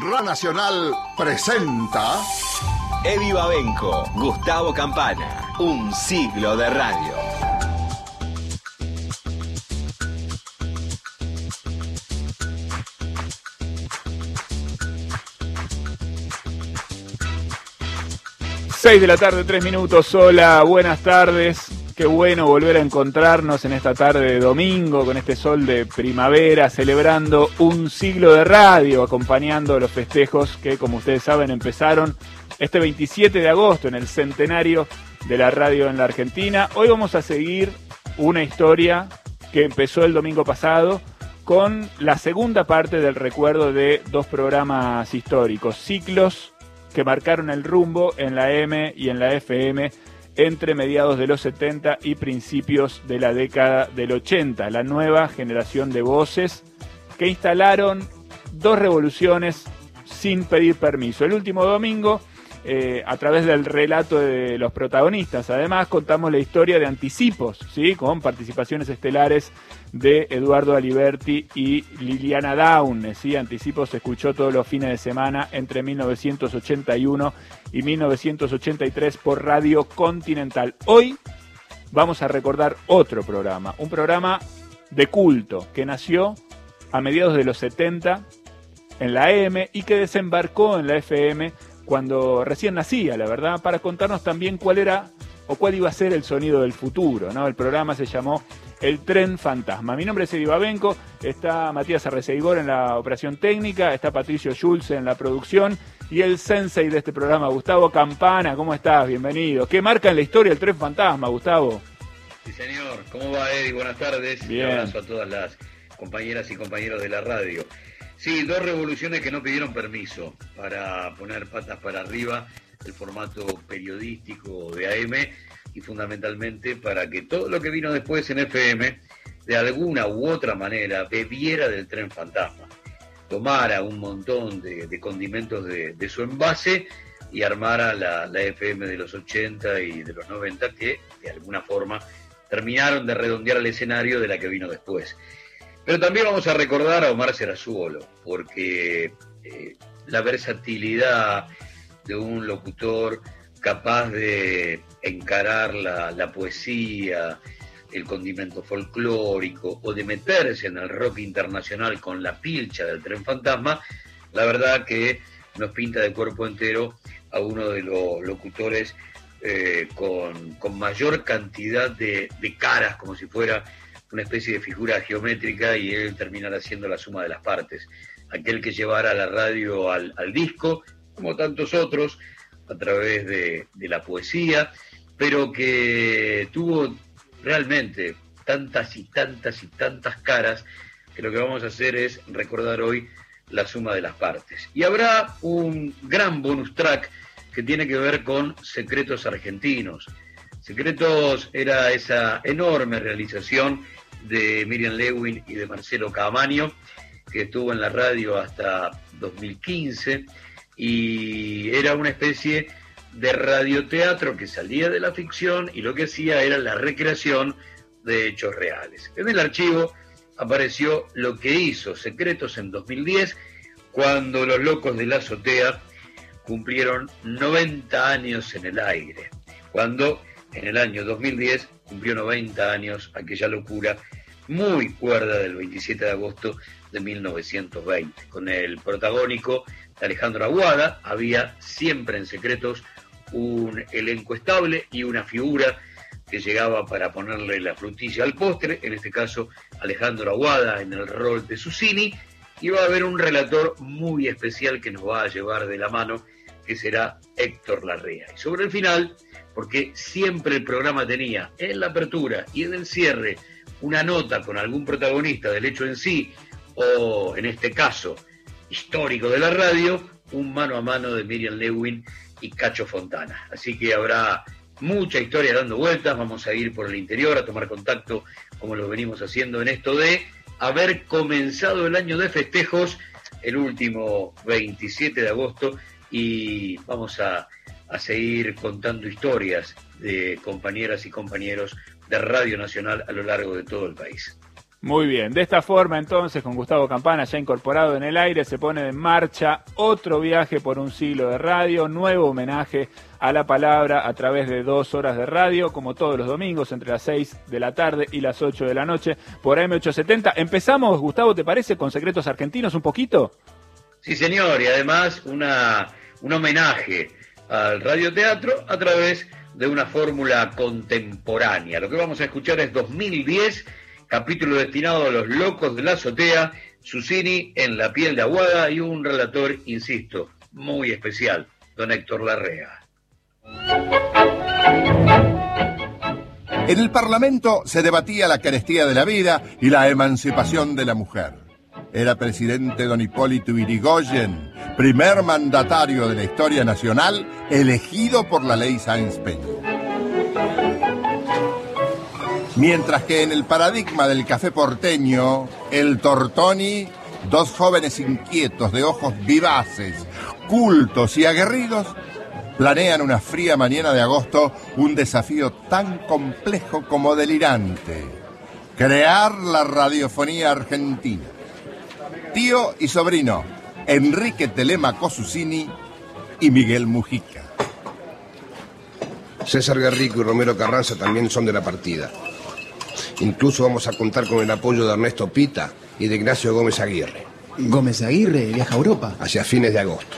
Ra Nacional presenta Eddie Babenco, Gustavo Campana, un siglo de radio. Seis de la tarde, tres minutos. Hola, buenas tardes. Qué bueno volver a encontrarnos en esta tarde de domingo con este sol de primavera, celebrando un siglo de radio, acompañando los festejos que, como ustedes saben, empezaron este 27 de agosto en el centenario de la radio en la Argentina. Hoy vamos a seguir una historia que empezó el domingo pasado con la segunda parte del recuerdo de dos programas históricos, ciclos que marcaron el rumbo en la M y en la FM entre mediados de los 70 y principios de la década del 80, la nueva generación de voces que instalaron dos revoluciones sin pedir permiso. El último domingo, eh, a través del relato de los protagonistas, además contamos la historia de Anticipos, ¿sí? con participaciones estelares de Eduardo Aliberti y Liliana Daun. ¿sí? Anticipos se escuchó todos los fines de semana entre 1981 y 1983 por Radio Continental. Hoy vamos a recordar otro programa, un programa de culto que nació a mediados de los 70 en la M y que desembarcó en la FM cuando recién nacía, la verdad, para contarnos también cuál era o cuál iba a ser el sonido del futuro. ¿no? El programa se llamó El Tren Fantasma. Mi nombre es Eddie Babenco, está Matías Arreceigor en la operación técnica, está Patricio Schulz en la producción y el sensei de este programa, Gustavo Campana. ¿Cómo estás? Bienvenido. ¿Qué marca en la historia el Tren Fantasma, Gustavo? Sí, señor. ¿Cómo va, Eddie? Buenas tardes. Bien. Un abrazo a todas las compañeras y compañeros de la radio. Sí, dos revoluciones que no pidieron permiso para poner patas para arriba el formato periodístico de AM y fundamentalmente para que todo lo que vino después en FM de alguna u otra manera bebiera del tren fantasma, tomara un montón de, condimentos de, su envase y armara la, la FM de los 80 y de los 90 que de alguna forma terminaron de redondear el escenario de la que vino después. Pero también vamos a recordar a Omar Serazuolo, porque eh, la versatilidad de un locutor capaz de encarar la, la, poesía, el condimento folclórico o de meterse en el rock internacional con la pilcha del tren fantasma, la verdad que nos pinta de cuerpo entero a uno de los locutores eh, con, con, mayor cantidad de, de caras, como si fuera una especie de figura geométrica y él terminará siendo la suma de las partes. Aquel que llevara la radio al, al disco, como tantos otros, a través de, la poesía, pero que tuvo realmente tantas y tantas y tantas caras que lo que vamos a hacer es recordar hoy la suma de las partes. Y habrá un gran bonus track que tiene que ver con Secretos Argentinos. Secretos era esa enorme realización de Miriam Lewin y de Marcelo Camaño, que estuvo en la radio hasta 2015 y era una especie de radioteatro que salía de la ficción y lo que hacía era la recreación de hechos reales. En el archivo apareció lo que hizo Secretos en 2010, cuando los locos de la azotea cumplieron 90 años en el aire, cuando en el año 2010 cumplió 90 años aquella locura muy cuerda del 27 de agosto de 1920. Con el protagónico Alejandro Aguada había siempre en secretos un elenco estable y una figura que llegaba para ponerle la frutilla al postre, en este caso Alejandro Aguada en el rol de Susini, y va a haber un relator muy especial que nos va a llevar de la mano, que será Héctor Larrea. Y sobre el final, porque siempre el programa tenía en la apertura y en el cierre una nota con algún protagonista del hecho en sí, o en este caso, histórico de la radio, un mano a mano de Miriam Lewin y Cacho Fontana. Así que habrá mucha historia dando vueltas, vamos a ir por el interior a tomar contacto como lo venimos haciendo en esto de haber comenzado el año de festejos el último 27 de agosto y vamos a, a seguir contando historias de compañeras y compañeros de Radio Nacional a lo largo de todo el país. Muy bien, de esta forma entonces, con Gustavo Campana ya incorporado en el aire, se pone en marcha otro viaje por un siglo de radio, nuevo homenaje a la palabra a través de dos horas de radio, como todos los domingos, entre las 6 de la tarde y las 8 de la noche, por M870. Empezamos, Gustavo, ¿te parece, con Secretos Argentinos un poquito? Sí, señor, y además un homenaje al radioteatro a través de una fórmula contemporánea. Lo que vamos a escuchar es 2010 capítulo destinado a los locos de la azotea, Susini en la piel de aguada y un relator, insisto, muy especial, don Héctor Larrea. En el Parlamento se debatía la carestía de la vida y la emancipación de la mujer. Era presidente don Hipólito Irigoyen, primer mandatario de la historia nacional, elegido por la ley Sáenz Peña. Mientras que en el paradigma del café porteño, el Tortoni, dos jóvenes inquietos de ojos vivaces, cultos y aguerridos, planean una fría mañana de agosto un desafío tan complejo como delirante. Crear la radiofonía argentina. Tío y sobrino, Enrique Telemaco Susini y Miguel Mujica. César Garrico y Romero Carranza también son de la partida. Incluso vamos a contar con el apoyo de Ernesto Pita y de Ignacio Gómez Aguirre. Gómez Aguirre viaja a Europa. Hacia fines de agosto.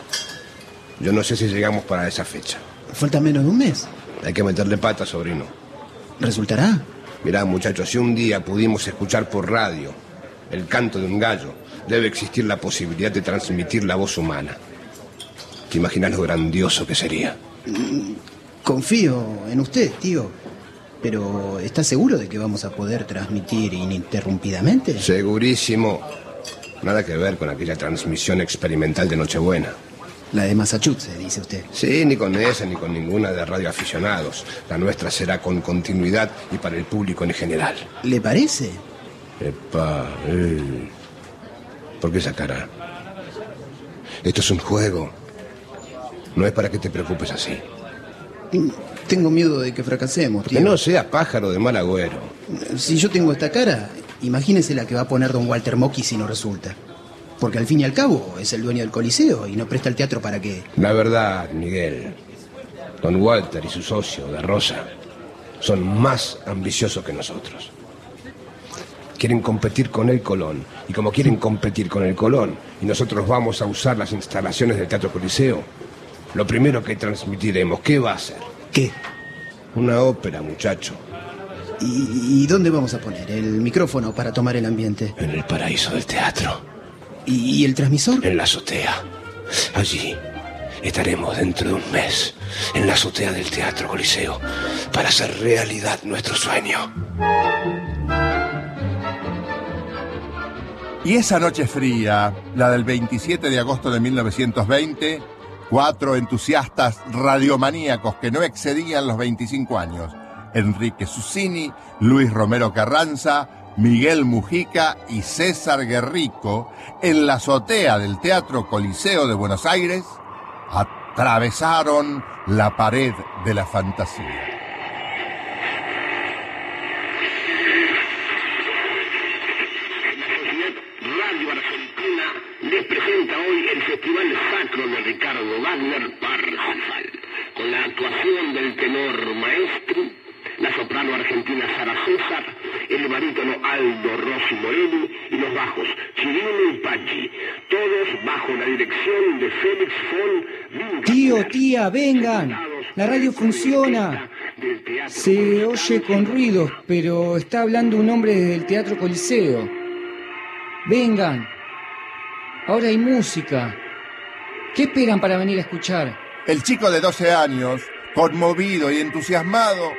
Yo no sé si llegamos para esa fecha. Falta menos de un mes. Hay que meterle pata, sobrino. ¿Resultará? Mirá, muchachos, si un día pudimos escuchar por radio el canto de un gallo, debe existir la posibilidad de transmitir la voz humana. ¿Te imaginas lo grandioso que sería? Confío en usted, tío. Pero ¿está seguro de que vamos a poder transmitir ininterrumpidamente? Segurísimo. Nada que ver con aquella transmisión experimental de Nochebuena. La de Massachusetts, dice usted. Sí, ni con esa ni con ninguna de radioaficionados. La nuestra será con continuidad y para el público en general. ¿Le parece? Epa, eh. ¿Por qué esa cara? Esto es un juego. No es para que te preocupes así. Tengo miedo de que fracasemos, tío. Que no sea pájaro de mal agüero. Si yo tengo esta cara, imagínese la que va a poner don Walter Mocky si no resulta. Porque al fin y al cabo es el dueño del Coliseo y no presta el teatro para que... La verdad, Miguel, don Walter y su socio, de Rosa, son más ambiciosos que nosotros. Quieren competir con el Colón. Y como quieren competir con el Colón, y nosotros vamos a usar las instalaciones del Teatro Coliseo, lo primero que transmitiremos, ¿qué va a ser? ¿Qué? Una ópera, muchacho. ¿Y, y dónde vamos a poner el micrófono para tomar el ambiente? En el paraíso del teatro. ¿Y, y el transmisor? En la azotea. Allí estaremos dentro de un mes, en la azotea del Teatro Coliseo, para hacer realidad nuestro sueño. Y esa noche fría, la del 27 de agosto de 1920, cuatro entusiastas radiomaníacos que no excedían los 25 años, Enrique Susini, Luis Romero Carranza, Miguel Mujica y César Guerrico, en la azotea del Teatro Coliseo de Buenos Aires, atravesaron la pared de la fantasía. Radio Argentina les presenta hoy el Festival Sacro de Ricardo Wagner Parsifal, con la actuación del tenor maestro, la soprano argentina Sara César, el barítono Aldo Rossi Morelli y los bajos Chirino y Pachi, todos bajo la dirección de Félix von Tío, tía, vengan. La radio funciona. Se oye con ruidos, pero está hablando un hombre desde el Teatro Coliseo. Vengan. Ahora hay música. ¿Qué esperan para venir a escuchar? El chico de 12 años, conmovido y entusiasmado,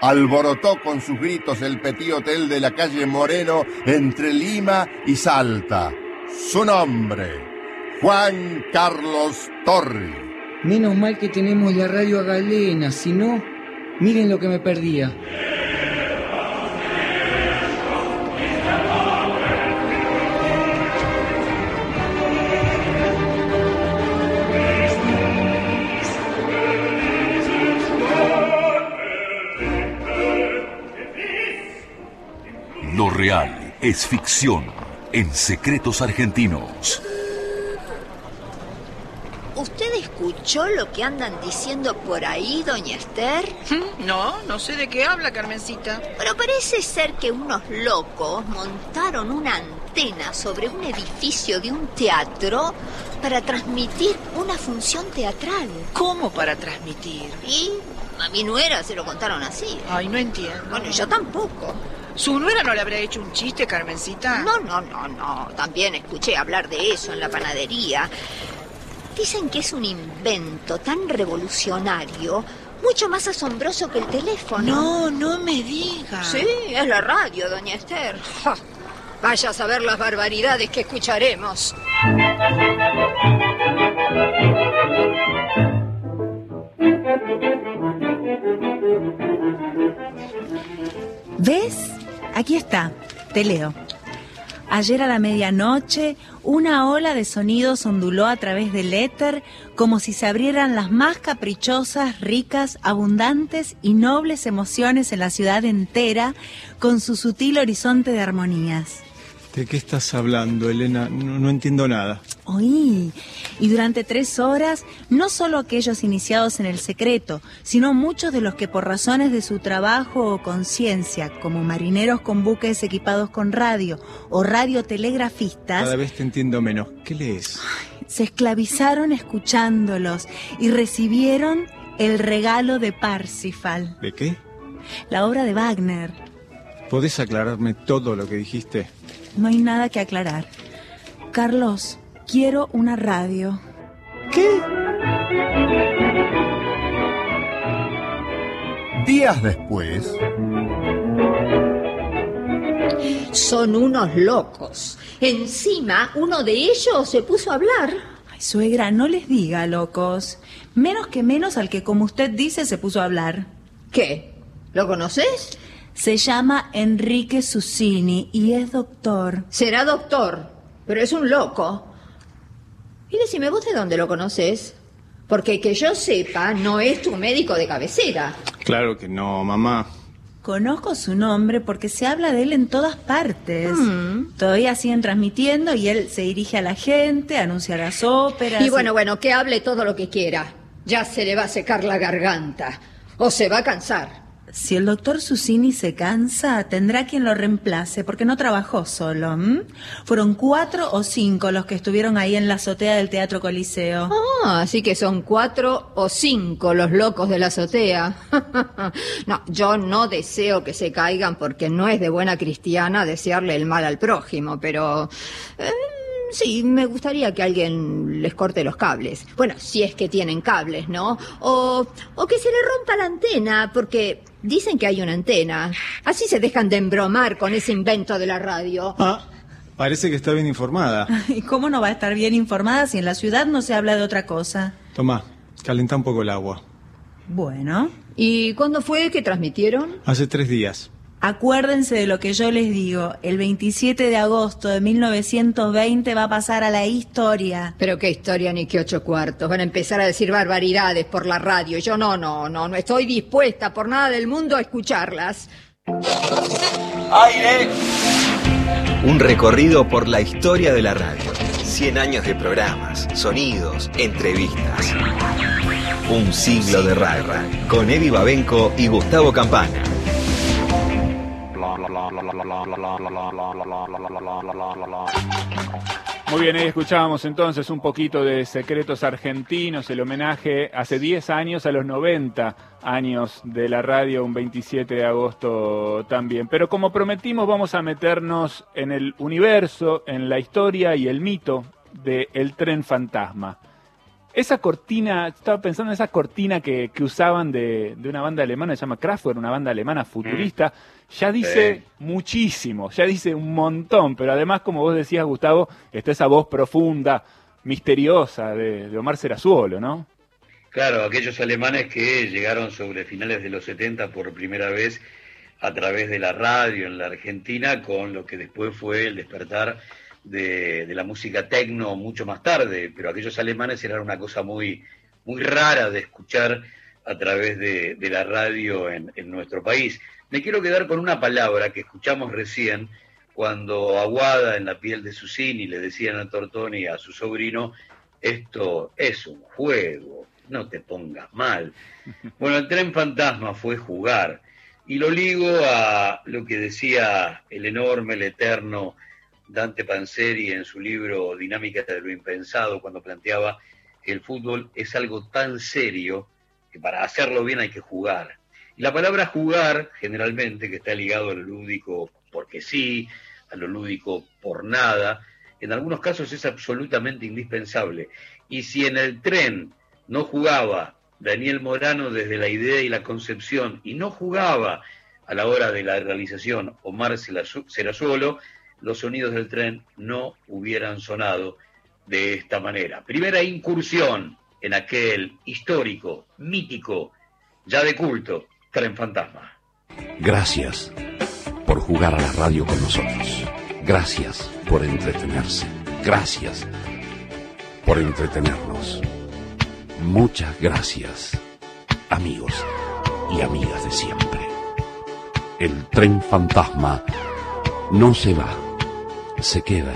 alborotó con sus gritos el petit hotel de la calle Moreno entre Lima y Salta. Su nombre, Juan Carlos Torri. Menos mal que tenemos la radio a galena, si no, miren lo que me perdía. Lo real es ficción en Secretos Argentinos. ¿Usted escuchó lo que andan diciendo por ahí, doña Esther? No, no sé de qué habla, Carmencita. Pero parece ser que unos locos montaron una antena sobre un edificio de un teatro para transmitir una función teatral. ¿Cómo para transmitir? Y a mi nuera se lo contaron así. Ay, no entiendo. Bueno, yo tampoco. ¿Su nuera no le habrá hecho un chiste, Carmencita? No, no, no, no. También escuché hablar de eso en la panadería. Dicen que es un invento tan revolucionario, mucho más asombroso que el teléfono. No, no me diga. Sí, es la radio, doña Esther. Ja, Vaya a saber las barbaridades que escucharemos. ¿Ves? Aquí está, te leo. Ayer a la medianoche, una ola de sonidos onduló a través del éter como si se abrieran las más caprichosas, ricas, abundantes y nobles emociones en la ciudad entera con su sutil horizonte de armonías. ¿De qué estás hablando, Elena? No, no entiendo nada. Oí. Y durante tres horas, no solo aquellos iniciados en el secreto, sino muchos de los que por razones de su trabajo o conciencia, como marineros con buques equipados con radio o radiotelegrafistas, Cada vez te entiendo menos. ¿Qué lees? se esclavizaron escuchándolos y recibieron el regalo de Parsifal, ¿De qué? la obra de Wagner. ¿Podés aclararme todo lo que dijiste? No hay nada que aclarar. Carlos, quiero una radio. ¿Qué? Días después, Son unos locos. Encima, uno de ellos se puso a hablar. Ay, suegra, no les diga, locos. Menos que menos al que, como usted dice, se puso a hablar. ¿Qué? ¿Lo conoces? Se llama Enrique Susini y es doctor. Será doctor, pero es un loco. Y decime, ¿vos de dónde lo conoces? Porque que yo sepa, no es tu médico de cabecera. Claro que no, mamá. Conozco su nombre porque se habla de él en todas partes. Mm. Todavía siguen transmitiendo y él se dirige a la gente, anuncia las óperas. Y bueno, bueno, que hable todo lo que quiera. Ya se le va a secar la garganta. O se va a cansar. Si el doctor Susini se cansa, tendrá quien lo reemplace, porque no trabajó solo. Fueron cuatro o cinco los que estuvieron ahí en la azotea del Teatro Coliseo. Ah, así que son cuatro o cinco los locos de la azotea. no, yo no deseo que se caigan porque no es de buena cristiana desearle el mal al prójimo, pero... eh, sí, me gustaría que alguien les corte los cables. Bueno, si es que tienen cables, ¿no? O, o que se le rompa la antena, porque dicen que hay una antena. Así se dejan de embromar con ese invento de la radio. Ah, parece que está bien informada. ¿Y cómo no va a estar bien informada si en la ciudad no se habla de otra cosa? Tomá, calenta un poco el agua. Bueno, ¿Y cuándo fue que transmitieron? Hace tres días. Acuérdense de lo que yo les digo. El 27 de agosto de 1920 va a pasar a la historia. Pero qué historia ni qué ocho cuartos. Van a empezar a decir barbaridades por la radio. Yo no, no, no, no estoy dispuesta por nada del mundo a escucharlas. Aire. Un recorrido por la historia de la radio. 100 años de programas, sonidos, entrevistas. Un siglo de radio. Con Eddie Babenco y Gustavo Campana. Muy bien, ahí escuchábamos entonces un poquito de Secretos Argentinos, el homenaje hace 10 años a los 90 años de la radio, un 27 de agosto también. Pero como prometimos, vamos a meternos en el universo, en la historia y el mito de El Tren Fantasma. Esa cortina, estaba pensando en esa cortina que, que usaban de, de una banda alemana, se llama Kraftwerk, una banda alemana futurista, ya dice muchísimo, ya dice un montón, pero además, como vos decías, Gustavo, está esa voz profunda, misteriosa de, de Omar Serazuolo, ¿no? Claro, aquellos alemanes que llegaron sobre finales de los 70 por primera vez a través de la radio en la Argentina, con lo que después fue el despertar de, de la música tecno mucho más tarde, pero aquellos alemanes eran una cosa muy, muy rara de escuchar a través de, de la radio en, en nuestro país. Me quiero quedar con una palabra que escuchamos recién, cuando Aguada en la piel de Susini le decían a Tortoni a su sobrino, esto es un juego, no te pongas mal. Bueno, el tren fantasma fue jugar y lo ligo a lo que decía el enorme, el eterno Dante Panzeri en su libro Dinámica de lo impensado, cuando planteaba que el fútbol es algo tan serio que para hacerlo bien hay que jugar. Y la palabra jugar, generalmente, que está ligado a lo lúdico porque sí, a lo lúdico por nada, en algunos casos es absolutamente indispensable. Y si en el tren no jugaba Daniel Morano desde la idea y la concepción y no jugaba a la hora de la realización Omar solo los sonidos del tren no hubieran sonado de esta manera. Primera incursión en aquel histórico, mítico, ya de culto, tren fantasma. Gracias por jugar a la radio con nosotros. Gracias por entretenerse. Gracias por entretenernos. Muchas gracias, amigos y amigas de siempre. El tren fantasma no se va, se queda.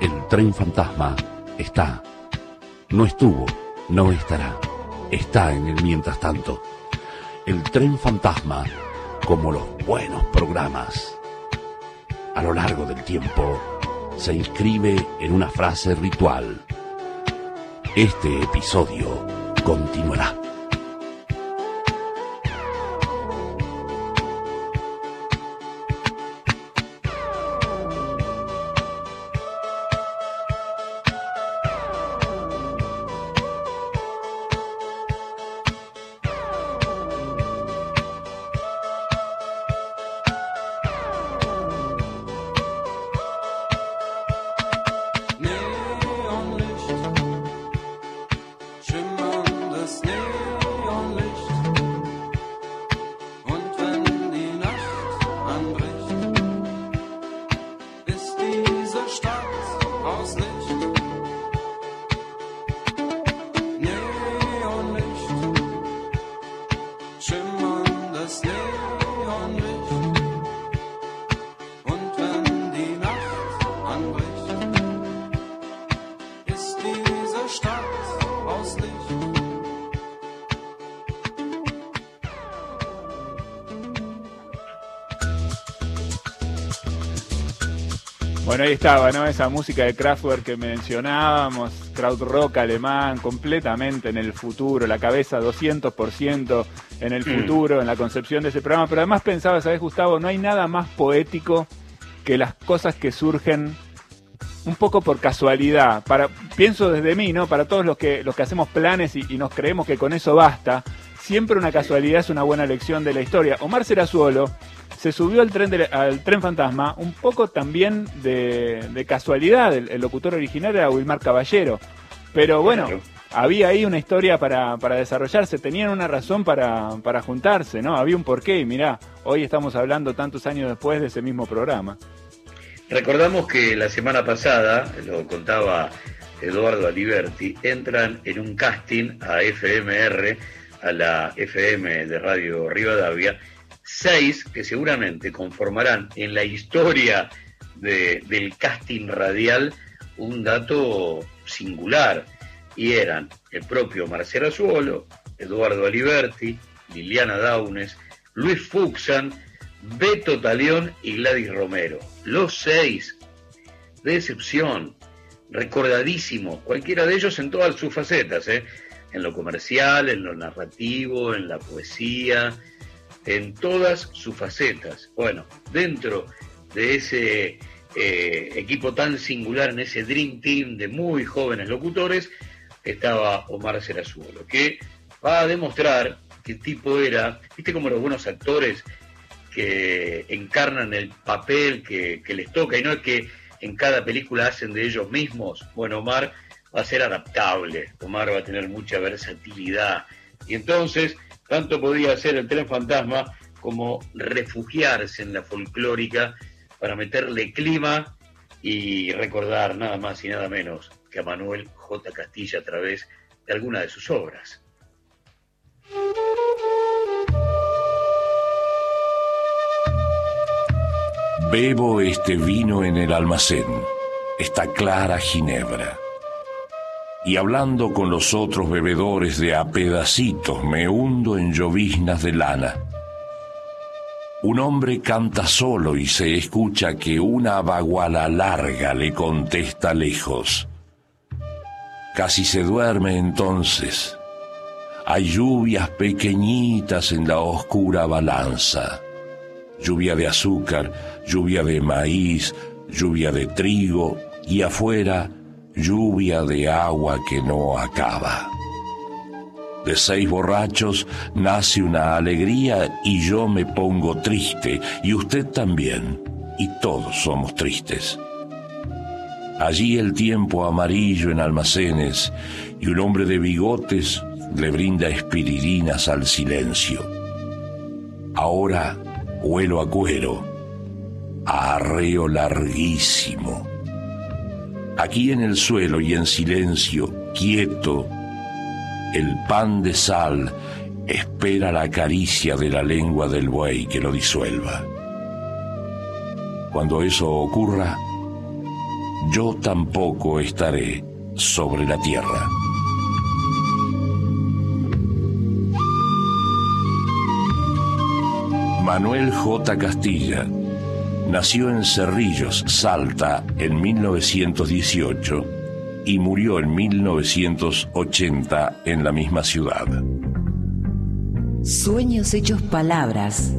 El tren fantasma está, no estuvo, no estará, está en el mientras tanto. El tren fantasma, como los buenos programas, a lo largo del tiempo, se inscribe en una frase ritual este episodio continuará. Bueno, ahí estaba, ¿no? Esa música de Kraftwerk que mencionábamos, krautrock alemán, completamente en el futuro, la cabeza 200% en el mm. futuro, en la concepción de ese programa. Pero además pensaba, ¿sabes, Gustavo? No hay nada más poético que las cosas que surgen un poco por casualidad. Para, pienso desde mí, ¿no? Para todos los que, los que hacemos planes y, nos creemos que con eso basta, siempre una casualidad es una buena lección de la historia. Omar Serazuolo se subió al tren, al tren fantasma un poco también de, casualidad. El, locutor original era Wilmar Caballero. Pero bueno, había ahí una historia para, desarrollarse, tenían una razón para, para, juntarse, ¿no? Había un porqué y mirá, hoy estamos hablando tantos años después de ese mismo programa. Recordamos que la semana pasada, lo contaba Eduardo Aliberti, entran en un casting a FMR, a la FM de Radio Rivadavia, seis que seguramente conformarán en la historia del casting radial un dato singular. Y eran el propio Marcelo Azuolo, Eduardo Aliberti, Liliana Daunes, Luis Fuxan, Beto Talión y Gladys Romero. Los seis, de excepción, recordadísimos, cualquiera de ellos en todas sus facetas, ¿eh? en lo comercial, en lo narrativo, en la poesía, en todas sus facetas. Bueno, dentro de ese eh, equipo tan singular, en ese Dream Team de muy jóvenes locutores, estaba Omar Serazuelo, que va a demostrar qué tipo era, viste como los buenos actores que encarnan el papel que, que les toca, y no es que en cada película hacen de ellos mismos. Bueno, Omar va a ser adaptable, Omar va a tener mucha versatilidad. Y entonces tanto podía ser el tren fantasma como refugiarse en la folclórica para meterle clima y recordar nada más y nada menos que a Manuel J. Castilla a través de alguna de sus obras. Bebo este vino en el almacén, esta clara ginebra. Y hablando con los otros bebedores de a pedacitos me hundo en lloviznas de lana. Un hombre canta solo y se escucha que una baguala larga le contesta lejos. Casi se duerme entonces. Hay lluvias pequeñitas en la oscura balanza. Lluvia de azúcar, lluvia de maíz, lluvia de trigo y afuera lluvia de agua que no acaba. De seis borrachos nace una alegría y yo me pongo triste y usted también y todos somos tristes. Allí el tiempo amarillo en almacenes y un hombre de bigotes le brinda espiridinas al silencio. Ahora huelo a cuero, a arreo larguísimo. Aquí en el suelo y en silencio, quieto, el pan de sal espera la caricia de la lengua del buey que lo disuelva. Cuando eso ocurra, yo tampoco estaré sobre la tierra. Manuel J. Castilla nació en Cerrillos, Salta, en 1918 y murió en 1980 en la misma ciudad. Sueños hechos palabras.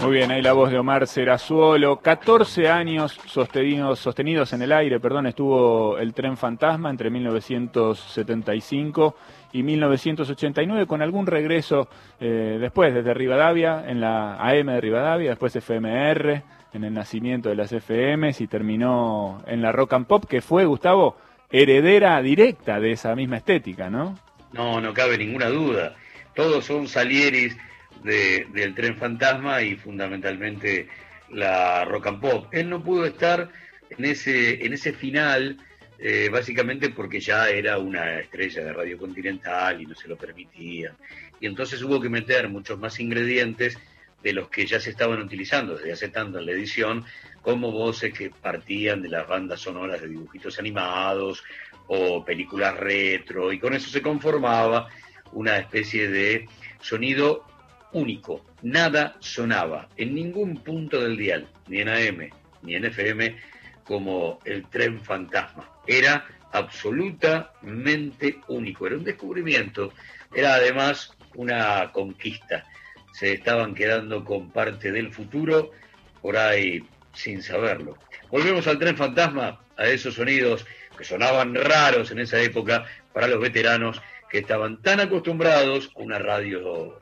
Muy bien, ahí la voz de Omar Serazuolo. 14 años sostenidos, sostenidos en el aire, perdón, estuvo el tren fantasma entre 1975 y 1989 con algún regreso eh, después desde Rivadavia, en la AM de Rivadavia, después FMR, en el nacimiento de las FMs y terminó en la Rock and Pop, que fue, Gustavo, heredera directa de esa misma estética, ¿no? No, no cabe ninguna duda. Todos son salieris de- del tren fantasma y fundamentalmente la rock and pop. Él no pudo estar en ese, en ese final, eh, básicamente porque ya era una estrella de Radio Continental y no se lo permitían. Y entonces hubo que meter muchos más ingredientes de los que ya se estaban utilizando desde hace tanto en la edición, como voces que partían de las bandas sonoras de dibujitos animados o películas retro, y con eso se conformaba una especie de sonido único. Nada sonaba en ningún punto del dial, ni en AM, ni en FM, como el tren fantasma. Era absolutamente único, era un descubrimiento, era además una conquista. Se estaban quedando con parte del futuro por ahí sin saberlo. Volvemos al tren fantasma, a esos sonidos que sonaban raros en esa época para los veteranos que estaban tan acostumbrados a una radio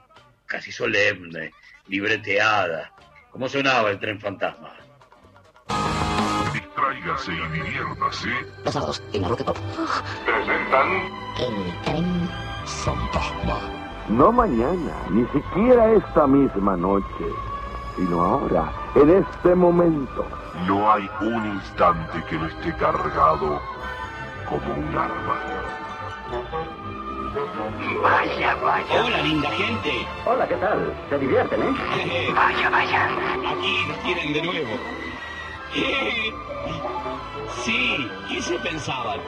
casi solemne, libreteada. ¿Cómo sonaba el tren fantasma? Y diviértase. Los sábados en Rock Pop. Presentan El tren Fantasma. No mañana, ni siquiera esta misma noche, sino ahora, en este momento. No hay un instante que no esté cargado como un arma. Vaya, vaya. Hola, linda gente. Hola, ¿qué tal? Se divierten, ¿eh? Vaya, vaya. Aquí nos tienen de nuevo. Sí, ¿qué se pensaban?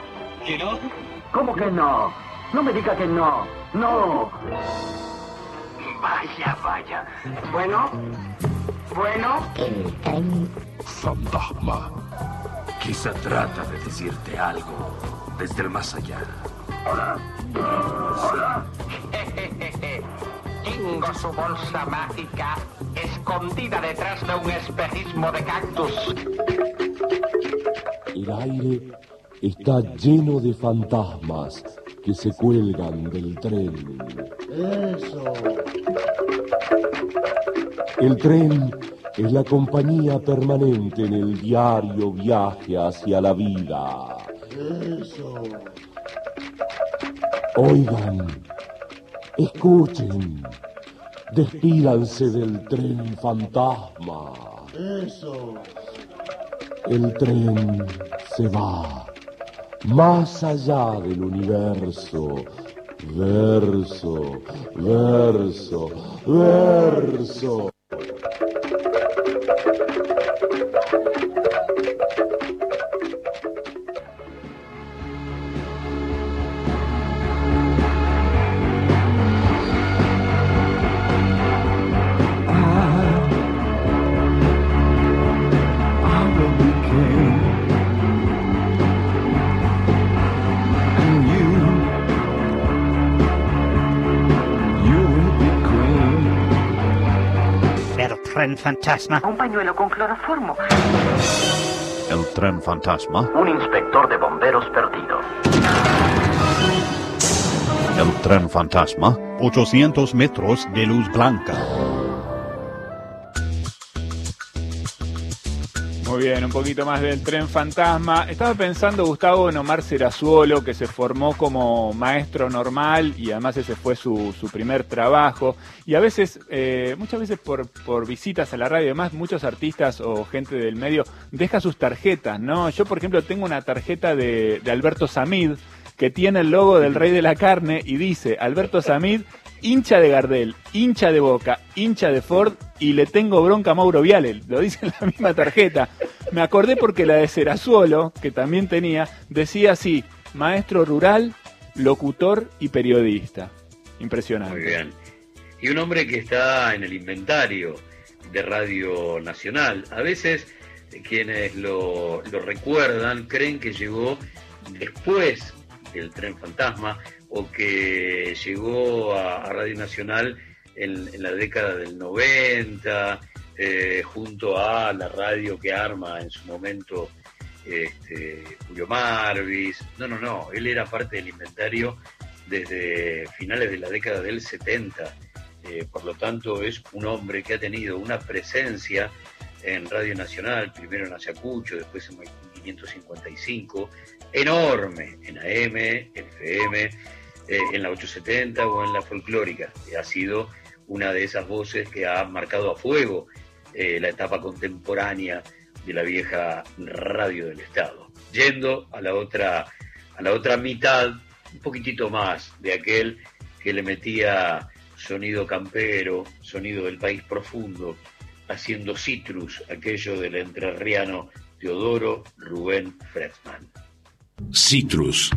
¿Que no? ¿Cómo que no? No me diga que no. No. Vaya, vaya. Bueno, bueno. El tren Fantasma. Quizá trata de decirte algo desde el más allá. Hola. Hola. Tengo su bolsa mágica escondida detrás de un espejismo de cactus. El aire está lleno de fantasmas que se cuelgan del tren. Eso. El tren es la compañía permanente en el diario viaje hacia la vida. Eso. Oigan, escuchen, despídanse del tren fantasma. Eso. El tren se va más allá del universo Verso, verso, verso. Tren fantasma. Un pañuelo con cloroformo. El tren fantasma. Un inspector de bomberos perdido. El tren fantasma. 800 metros de luz blanca. Bien, un poquito más del tren fantasma. Estaba pensando, Gustavo, en Omar Serazuolo, que se formó como maestro normal y además ese fue su, su primer trabajo. Y a veces, eh, muchas veces por, por visitas a la radio y demás, muchos artistas o gente del medio deja sus tarjetas, ¿no? Yo, por ejemplo, tengo una tarjeta de, de Alberto Samid que tiene el logo del Rey de la Carne y dice Alberto Samid, hincha de Gardel, hincha de Boca, hincha de Ford y le tengo bronca a Mauro Viale. Lo dice en la misma tarjeta. Me acordé porque la de Serazuolo, que también tenía, decía así, maestro rural, locutor y periodista. Impresionante. Muy bien. Y un hombre que está en el inventario de Radio Nacional. A veces eh, quienes lo recuerdan creen que llegó después del tren fantasma o que llegó a, Radio Nacional en, en, la década del 90, eh, junto a la radio que arma en su momento este, Julio Marvis. No, no, no, él era parte del inventario desde finales de la década del 70. Eh, por lo tanto, es un hombre que ha tenido una presencia en Radio Nacional, primero en Ayacucho, después en 555, enorme en AM, FM, eh, en la 870 o en la folclórica. Ha sido una de esas voces que ha marcado a fuego eh, la etapa contemporánea de la vieja radio del Estado. Yendo a la otra, a la otra mitad, un poquitito más de aquel que le metía sonido campero, sonido del país profundo, haciendo citrus, aquello del entrerriano Teodoro Rubén Fretzman. Citrus.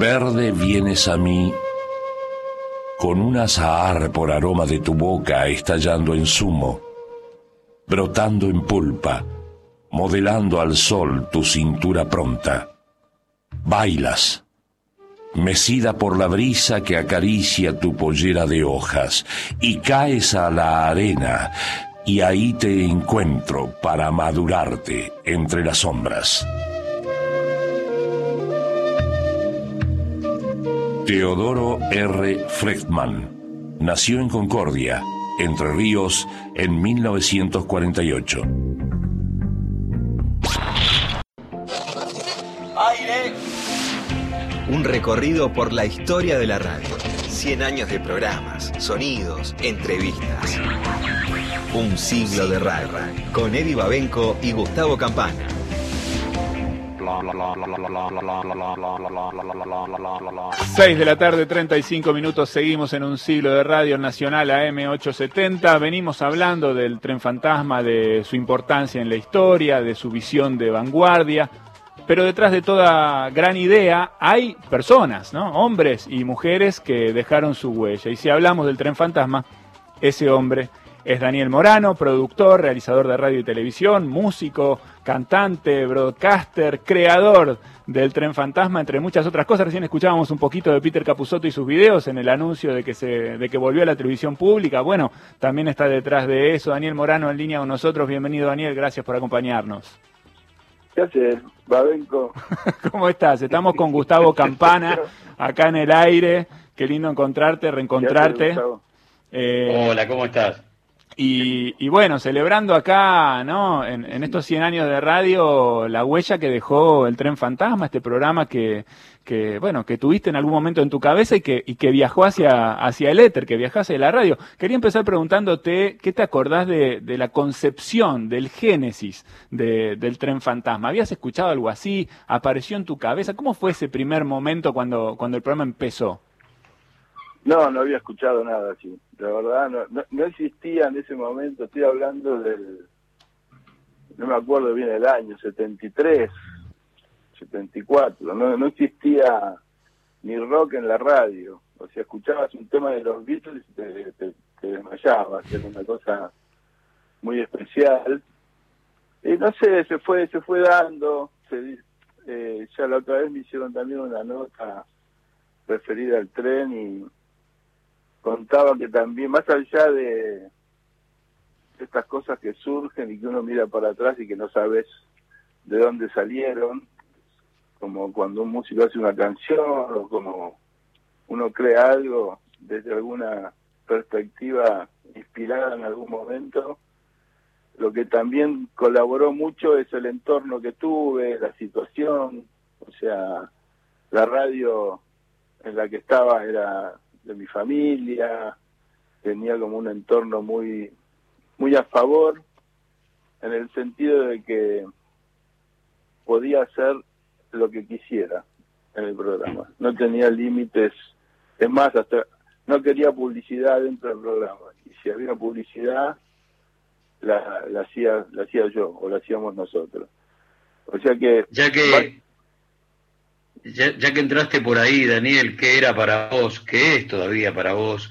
Verde vienes a mí con un azahar por aroma de tu boca estallando en zumo, brotando en pulpa, modelando al sol tu cintura pronta. Bailas, mecida por la brisa que acaricia tu pollera de hojas, y caes a la arena, y ahí te encuentro para madurarte entre las sombras. Teodoro R. Frechtman nació en Concordia, Entre Ríos, en 1948. Aire. Un recorrido por la historia de la radio. 100 años de programas, sonidos, entrevistas. Un siglo de radio. Con Eddie Babenco y Gustavo Campana. 6 de la tarde, 35 minutos, seguimos en un siglo de radio nacional AM870. Venimos hablando del tren fantasma, de su importancia en la historia, de su visión de vanguardia. Pero detrás de toda gran idea hay personas, ¿no? Hombres y mujeres que dejaron su huella. Y si hablamos del tren fantasma, ese hombre es Daniel Morano, productor, realizador de radio y televisión, músico, cantante, broadcaster, creador del Tren Fantasma, entre muchas otras cosas. Recién escuchábamos un poquito de Peter Capusotto y sus videos en el anuncio de que, se, de que volvió a la televisión pública. Bueno, también está detrás de eso Daniel Morano en línea con nosotros. Bienvenido Daniel, gracias por acompañarnos. ¿Qué haces, Babenco? ¿Cómo estás? Estamos con Gustavo Campana, acá en el aire. Qué lindo encontrarte, reencontrarte. Eh, Hola, ¿cómo estás? Y, y bueno, celebrando acá, ¿no? En, estos 100 años de radio, la huella que dejó el Tren Fantasma, este programa que, que bueno, que tuviste en algún momento en tu cabeza y que, y que viajó hacia, hacia el éter, que viajase de la radio. Quería empezar preguntándote, ¿qué te acordás de, de la concepción, del génesis de- del Tren Fantasma? ¿Habías escuchado algo así? ¿Apareció en tu cabeza? ¿Cómo fue ese primer momento cuando, cuando el programa empezó? No, no había escuchado nada así. La verdad, no, no, no existía en ese momento. Estoy hablando del. No me acuerdo bien el año, 73, 74. No, no existía ni rock en la radio. O sea, escuchabas un tema de los Beatles y te, te, desmayabas. Era una cosa muy especial. Y no sé, se fue, se fue dando. Se, eh, ya la otra vez me hicieron también una nota referida al tren y contaba que también, más allá de estas cosas que surgen y que uno mira para atrás y que no sabes de dónde salieron, como cuando un músico hace una canción o como uno crea algo desde alguna perspectiva inspirada en algún momento, lo que también colaboró mucho es el entorno que tuve, la situación, o sea, la radio en la que estaba era de mi familia, tenía como un entorno muy muy a favor en el sentido de que podía hacer lo que quisiera en el programa, no tenía límites, es más, hasta no quería publicidad dentro del programa, y si había publicidad la, la hacía la hacía yo o la hacíamos nosotros. O sea que Ya que, ya, ya que entraste por ahí, Daniel, ¿qué era para vos, qué es todavía para vos,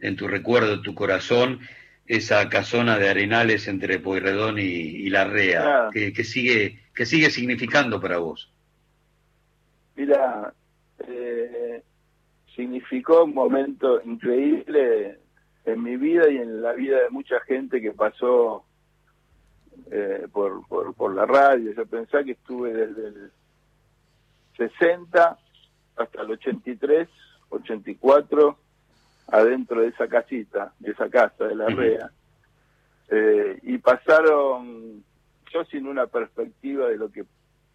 en tu recuerdo, en tu corazón, esa casona de arenales entre Pueyrredón y, y La Rea? Ah. ¿Qué, qué sigue, ¿Qué sigue significando para vos? Mira, eh, significó un momento increíble en mi vida y en la vida de mucha gente que pasó eh, por, por, por la radio. Yo pensé que estuve desde el 60 hasta el 83, 84, adentro de esa casita, de esa casa de la REA. Eh, y pasaron, yo sin una perspectiva de lo que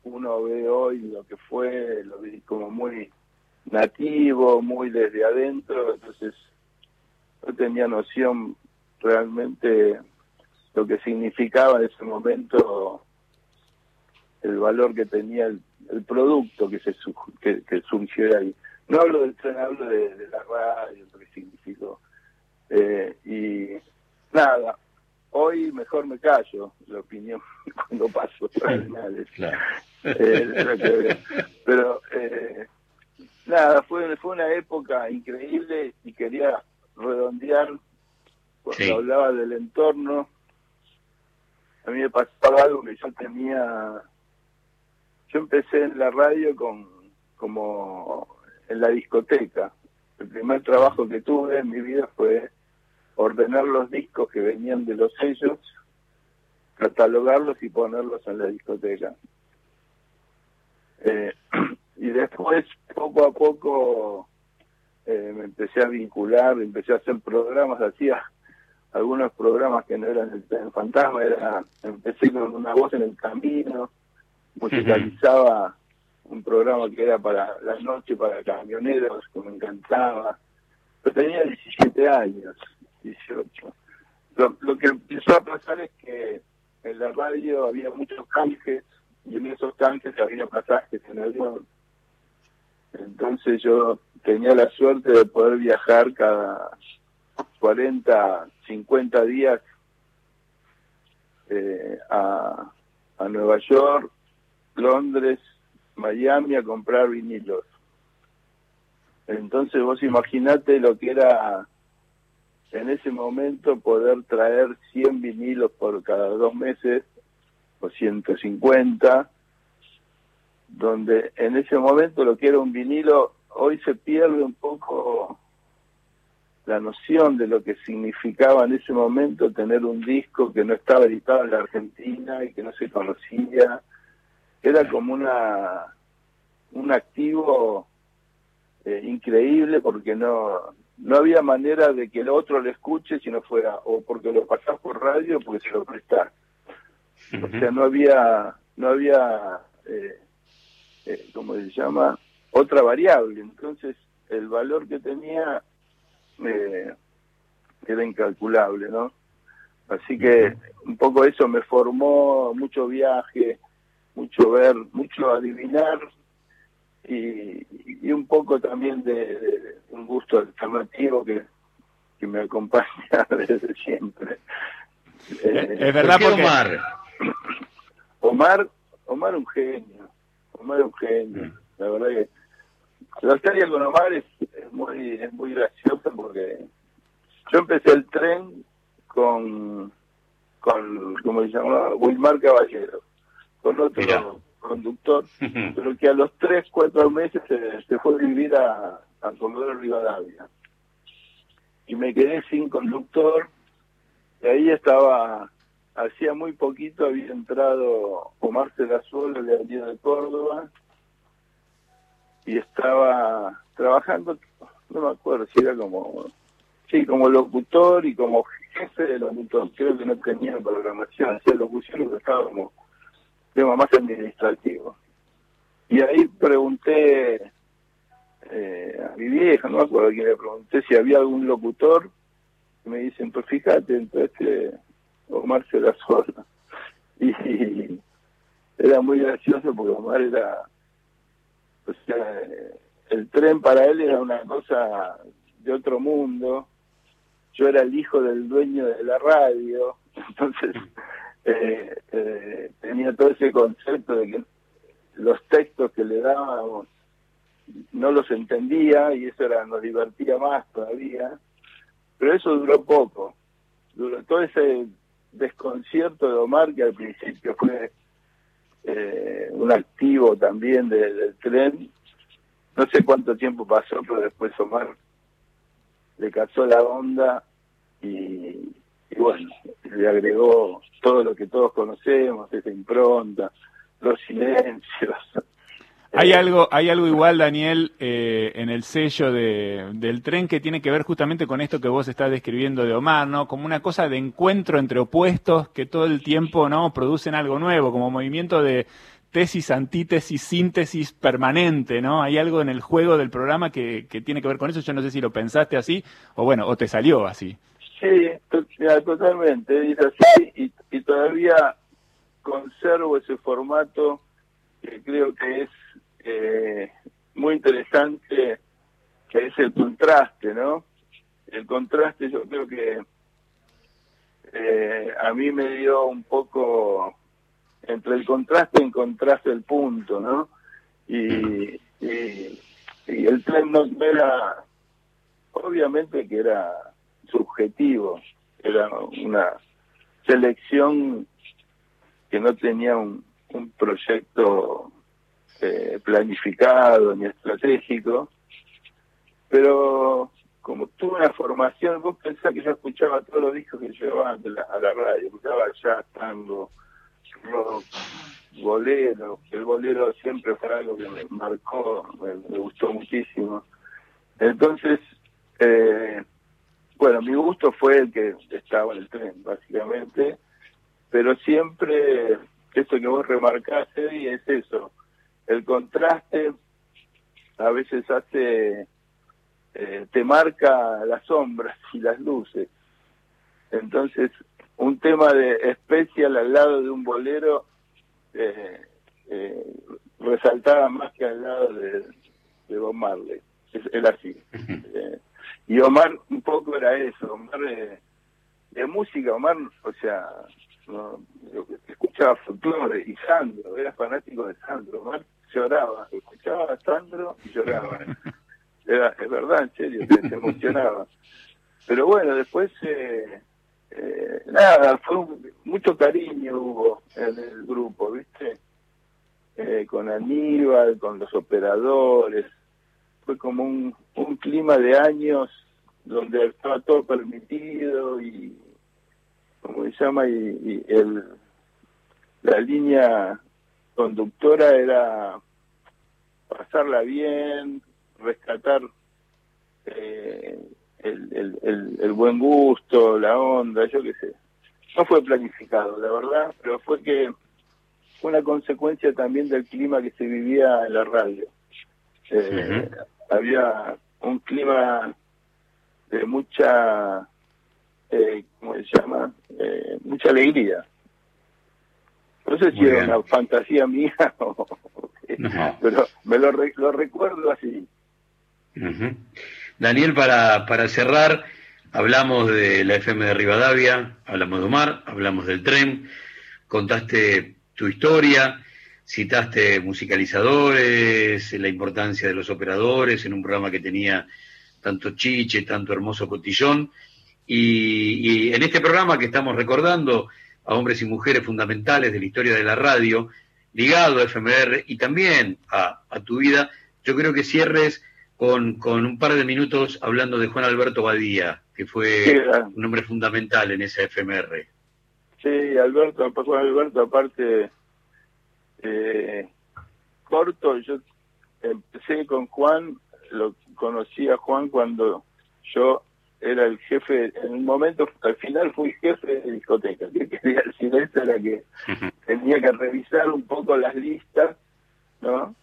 uno ve hoy, lo que fue, lo vi como muy nativo, muy desde adentro, entonces no tenía noción realmente lo que significaba en ese momento el valor que tenía el, el producto que se su- que, que surgió de ahí. No hablo del tren, hablo de, de la radio, lo que significó. Eh, y nada, hoy mejor me callo la opinión cuando paso terminales. Eh, lo que- pero eh, nada, fue, fue una época increíble y quería redondear cuando Sí. hablaba del entorno. A mí me pasaba algo que yo tenía. Yo empecé en la radio con como en la discoteca. El primer trabajo que tuve en mi vida fue ordenar los discos que venían de los sellos, catalogarlos y ponerlos en la discoteca. Eh, y después, poco a poco, eh, me empecé a vincular, empecé a hacer programas, hacía algunos programas que no eran el fantasma, era, empecé con una voz en el camino, musicalizaba un programa que era para la noche, para camioneros, que me encantaba. Pero tenía 17 años, 18. Lo, lo que empezó a pasar es que en la radio había muchos canjes y en esos canjes había pasajes en avión. Entonces yo tenía la suerte de poder viajar cada 40, 50 días eh, a, a Nueva York, Londres, Miami a comprar vinilos. Entonces vos imaginate lo que era en ese momento poder traer 100 vinilos por cada dos meses o 150, donde en ese momento lo que era un vinilo, hoy se pierde un poco la noción de lo que significaba en ese momento tener un disco que no estaba editado en la Argentina y que no se conocía. Era como una un activo eh, increíble porque no no había manera de que el otro lo escuche si no fuera o porque lo pasás por radio o porque se lo prestás. O sea, no había, no había, eh, eh, ¿cómo se llama? Otra variable. Entonces, el valor que tenía eh, era incalculable, ¿no? Así que un poco eso me formó mucho viaje, mucho ver, mucho adivinar y, y un poco también de, de un gusto alternativo que, que me acompaña desde siempre. Eh, es verdad ¿Por qué porque Omar? Omar, Omar un genio, Omar un genio, la verdad que la historia con Omar es, es muy es muy graciosa porque yo empecé el tren con con como se llama Wilmar Caballero, con otro conductor, pero que a los tres, cuatro meses se, se fue a vivir a, a Comodoro Rivadavia. Y me quedé sin conductor, y ahí estaba, hacía muy poquito había entrado Omar Celazuelo de Avenida de Córdoba, y estaba trabajando, no me acuerdo si era como, sí, como locutor y como jefe de locutor, creo que no tenía programación, hacía locución, pero estaba como tema más administrativo. Y ahí pregunté eh, a mi vieja, no me acuerdo a quién le pregunté si había algún locutor, y me dicen, pues fíjate, entonces Omar se la sola. Y era muy gracioso porque Omar era, o sea, el tren para él era una cosa de otro mundo. Yo era el hijo del dueño de la radio, entonces eh, eh, tenía todo ese concepto de que los textos que le dábamos no los entendía y eso era nos divertía más todavía pero eso duró poco. Duró todo ese desconcierto de Omar que al principio fue eh, un activo también de- del tren. No sé cuánto tiempo pasó pero después Omar le cazó la onda y, y bueno, le agregó todo lo que todos conocemos, esa impronta, los silencios. Hay Eh, algo, hay algo igual, Daniel, eh, en el sello de, del tren que tiene que ver justamente con esto que vos estás describiendo de Omar, ¿no? Como una cosa de encuentro entre opuestos que todo el tiempo, ¿no? Producen algo nuevo, como movimiento de tesis, antítesis, síntesis permanente, ¿no? Hay algo en el juego del programa que, que tiene que ver con eso. Yo no sé si lo pensaste así o bueno, o te salió así. Sí, totalmente, es así y, y todavía conservo ese formato que creo que es eh, muy interesante, que es el contraste, ¿no? El contraste yo creo que eh, a mí me dio un poco entre el contraste encontraste el punto, ¿no? Y, y, y el tren no era, obviamente que era subjetivo, era una selección que no tenía un, un proyecto eh, planificado ni estratégico, pero como tuve una formación, vos pensás que yo escuchaba todos los discos que llevaban a la, a la radio, escuchaba jazz, tango, rock, bolero, el bolero siempre fue algo que me marcó, me, me gustó muchísimo. Entonces, eh, bueno, mi gusto fue el que estaba en el tren, básicamente, pero siempre, eso que vos remarcaste, y es eso, el contraste a veces hace, eh, te marca las sombras y las luces. Entonces, un tema de especial al lado de un bolero eh, eh, resaltaba más que al lado de, de Bob Marley. Es, era así. Y Omar un poco era eso, Omar eh, de música, Omar, o sea, no, escuchaba folclore y Sandro, era fanático de Sandro, Omar lloraba, escuchaba a Sandro y lloraba. Era, es verdad, en serio, se, se emocionaba. Pero bueno, después, eh, eh, nada, fue un- mucho cariño hubo en el grupo, ¿viste? Eh, con Aníbal, con los operadores, fue como un, un clima de años donde estaba todo permitido y como se llama y, el la línea conductora era pasarla bien rescatar eh, el, el buen gusto, la onda, yo qué sé. No fue planificado, la verdad, pero fue que fue una consecuencia también del clima que se vivía en la radio. Eh, Había un clima de mucha, eh, ¿cómo se llama? Eh, mucha alegría. No sé si Muy era bien. una fantasía mía, o- pero me lo, re- lo recuerdo así. Daniel, para, para cerrar, hablamos de la FM de Rivadavia, hablamos de Omar, hablamos del tren, contaste tu historia, citaste musicalizadores, la importancia de los operadores en un programa que tenía tanto chiche, tanto hermoso cotillón, y, y en este programa que estamos recordando a hombres y mujeres fundamentales de la historia de la radio, ligado a FMR y también a, a tu vida, yo creo que cierres con, con un par de minutos hablando de Juan Alberto Badía, que fue Sí, un hombre fundamental en esa FMR. Sí, Alberto, Juan Alberto, aparte, eh, corto, yo empecé con Juan, lo conocí a Juan cuando yo era el jefe, en un momento, al final fui jefe de discoteca, que quería decir esto era que tenía que revisar un poco las listas, ¿no?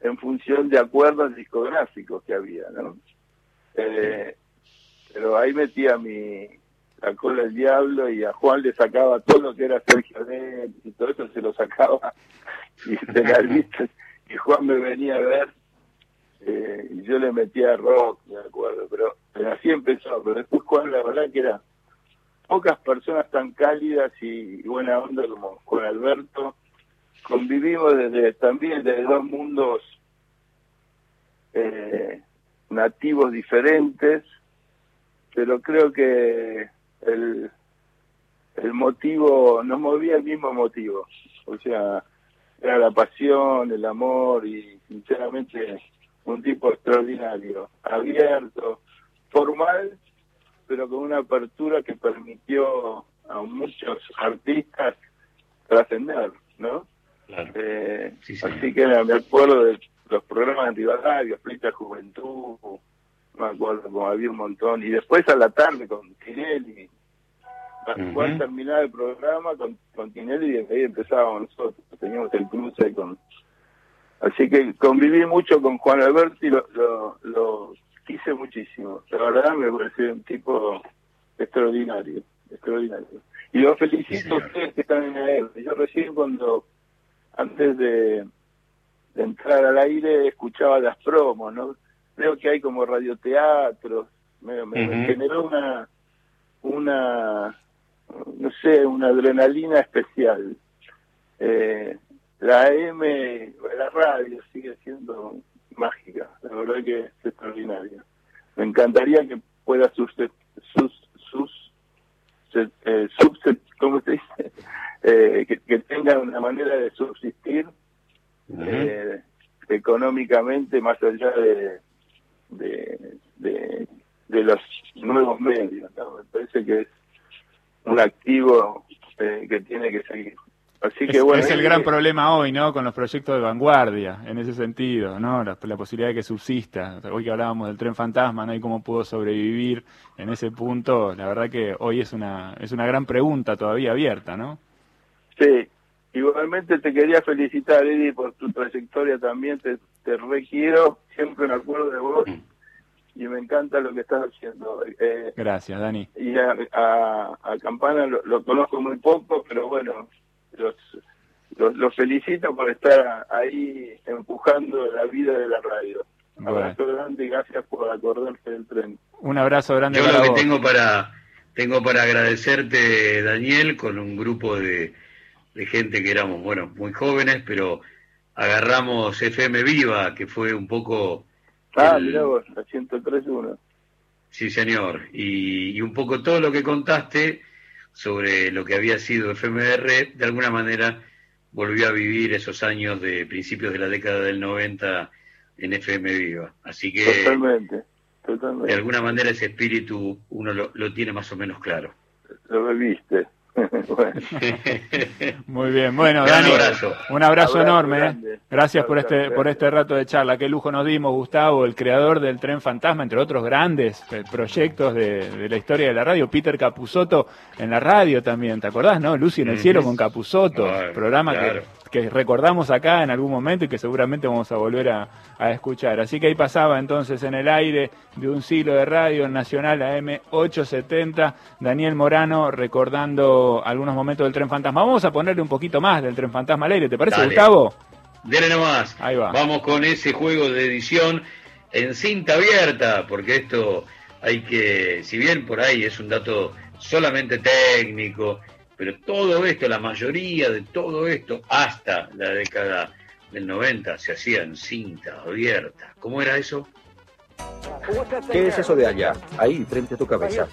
En función de acuerdos discográficos que había, ¿no? Eh, pero ahí metía mi la cola del diablo y a Juan le sacaba todo lo que era Sergio Net y todo eso se lo sacaba y las listas y Juan me venía a ver eh, y yo le metía rock, me acuerdo, pero, pero así empezó, pero después Juan la verdad que era pocas personas tan cálidas y, y buena onda como con Alberto. Convivimos desde también desde dos mundos eh, nativos diferentes, pero creo que el, el motivo, nos movía el mismo motivo, o sea, era la pasión, el amor y sinceramente un tipo extraordinario, abierto, formal, pero con una apertura que permitió a muchos artistas trascender, ¿no? Eh, así que me acuerdo de los programas de Rivadavia, Flita Juventud, me acuerdo como había un montón, y después a la tarde con Tinelli, Ujú. terminaba el programa con, con Tinelli y desde ahí empezábamos nosotros, teníamos el cruce con... Así que conviví mucho con Juan Alberto y lo, lo, lo quise muchísimo. La verdad me pareció un tipo extraordinario, extraordinario. Y lo felicito a ustedes que están en él. Yo recién cuando, antes de, de entrar al aire, escuchaba las promos, ¿no? Creo que hay como radioteatros. Me, me- generó una, una, no sé, una adrenalina especial. Eh, la AM, la radio sigue siendo mágica, la verdad que es extraordinaria. Me encantaría que pueda sus, sus, sus, eh, subse- ¿cómo se dice? Eh, que, que tenga una manera de subsistir eh, económicamente más allá de, de, de, de los nuevos medios. ¿no? Me parece que es un activo eh, que tiene que seguir. Así que es, bueno, es el eh, gran problema hoy, ¿no? Con los proyectos de vanguardia, en ese sentido, ¿no? La, la posibilidad de que subsista. Hoy que hablábamos del tren fantasma, ¿no? Y cómo pudo sobrevivir en ese punto, la verdad que hoy es una, es una gran pregunta todavía abierta, ¿no? Sí, igualmente te quería felicitar, Eddie, por tu trayectoria también. Te, te requiero, siempre me acuerdo de vos y me encanta lo que estás haciendo. Eh, Gracias, Dani. y a, a, a Campana lo, lo conozco muy poco, pero bueno, los, los, los felicito por estar ahí empujando la vida de la radio. Bueno. Abrazo grande y gracias por acordarse del tren. Un abrazo grande Yo para lo que vos. tengo para tengo para agradecerte, Daniel, con un grupo de, de gente que éramos, bueno, muy jóvenes, pero agarramos FM Viva, que fue un poco... Ah, el- mirá vos, la 103.1. Sí, señor. Y, y un poco todo lo que contaste sobre lo que había sido FMR, de alguna manera volvió a vivir esos años de principios de la década del 90 en FM Viva. Así que Totalmente, de totalmente. alguna manera ese espíritu uno lo, lo tiene más o menos claro. Lo Muy bien, bueno, Dani, abrazo. un abrazo, Abrazo enorme. ¿eh? grande. Gracias por este grande. por este rato de charla. Qué lujo nos dimos, Gustavo, el creador del Tren Fantasma, entre otros grandes eh, proyectos de, de la historia de la radio. Peter Capusotto en la radio también, ¿te acordás, no? Lucy en el cielo con Capusotto, programa claro. que, que recordamos acá en algún momento y que seguramente vamos a volver a, a escuchar. Así que ahí pasaba entonces en el aire de un siglo de radio Nacional AM 870, Daniel Morano recordando algunos momentos del Tren Fantasma. Vamos a ponerle un poquito más del Tren Fantasma al aire, ¿te parece, Dale. Gustavo? Dele nomás. Ahí va. Vamos con ese juego de edición en cinta abierta, porque esto hay que, si bien por ahí es un dato solamente técnico, pero todo esto, la mayoría de todo esto, hasta la década del 90, se hacía en cinta abierta. ¿Cómo era eso? ¿Qué es eso de allá? Ahí, frente a tu cabeza.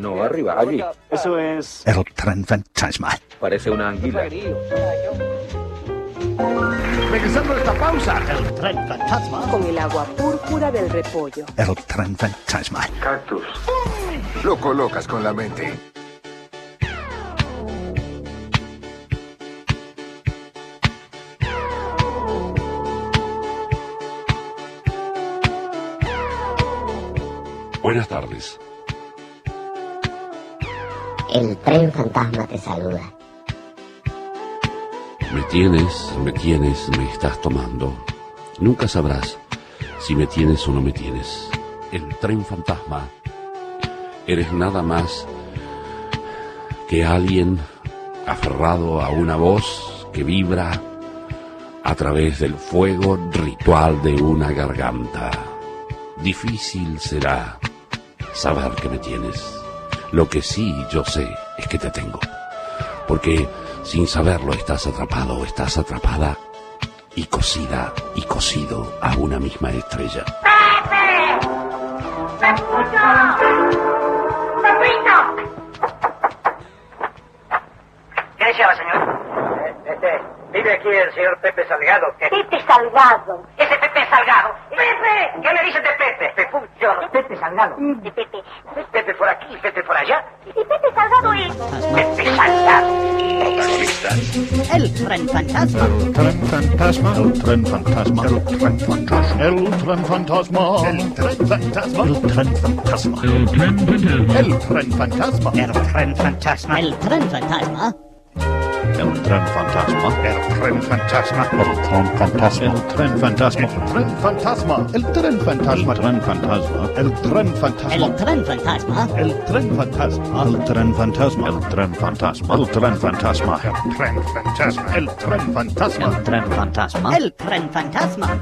No, arriba, allí. Eso es el tren fantasma. Parece una anguila. Regresando a esta pausa, el tren fantasma. Con el agua púrpura del repollo. El tren fantasma. Cactus. Lo colocas con la mente. Buenas tardes. El tren fantasma te saluda. Me tienes, me tienes, me estás tomando. Nunca sabrás si me tienes o no me tienes. El tren fantasma. Eres nada más que alguien aferrado a una voz que vibra a través del fuego ritual de una garganta. Difícil será saber que me tienes. Lo que sí yo sé es que te tengo. Porque sin saberlo estás atrapado, estás atrapada y cosida y cosido a una misma estrella. ¡Me escucho! ¡Pepito! ¿Qué deseaba, señor? Este, vive aquí el señor Pepe Salgado. Pepe Salgado. ¡Ese Pepe Salgado! ¡Pepe! ¿Qué le dicen de Pepe? Pepucho. Pepe Salgado. De Pepe. Pepe por aquí, Pepe por allá. Y Pepe Salgado es. Pepe Salgado. El tren fantasma. Tren fantasma. El tren fantasma. El tren fantasma. El tren fantasma. El tren fantasma. El tren fantasma. El tren fantasma. El tren fantasma. El tren fantasma. El tren fantasma. El tren fantasma. El tren fantasma. El tren fantasma. El tren fantasma. El tren fantasma. El tren fantasma. El tren fantasma. El tren fantasma. El tren fantasma. El tren fantasma. El tren fantasma. El tren fantasma. El tren fantasma. El tren fantasma. El tren fantasma.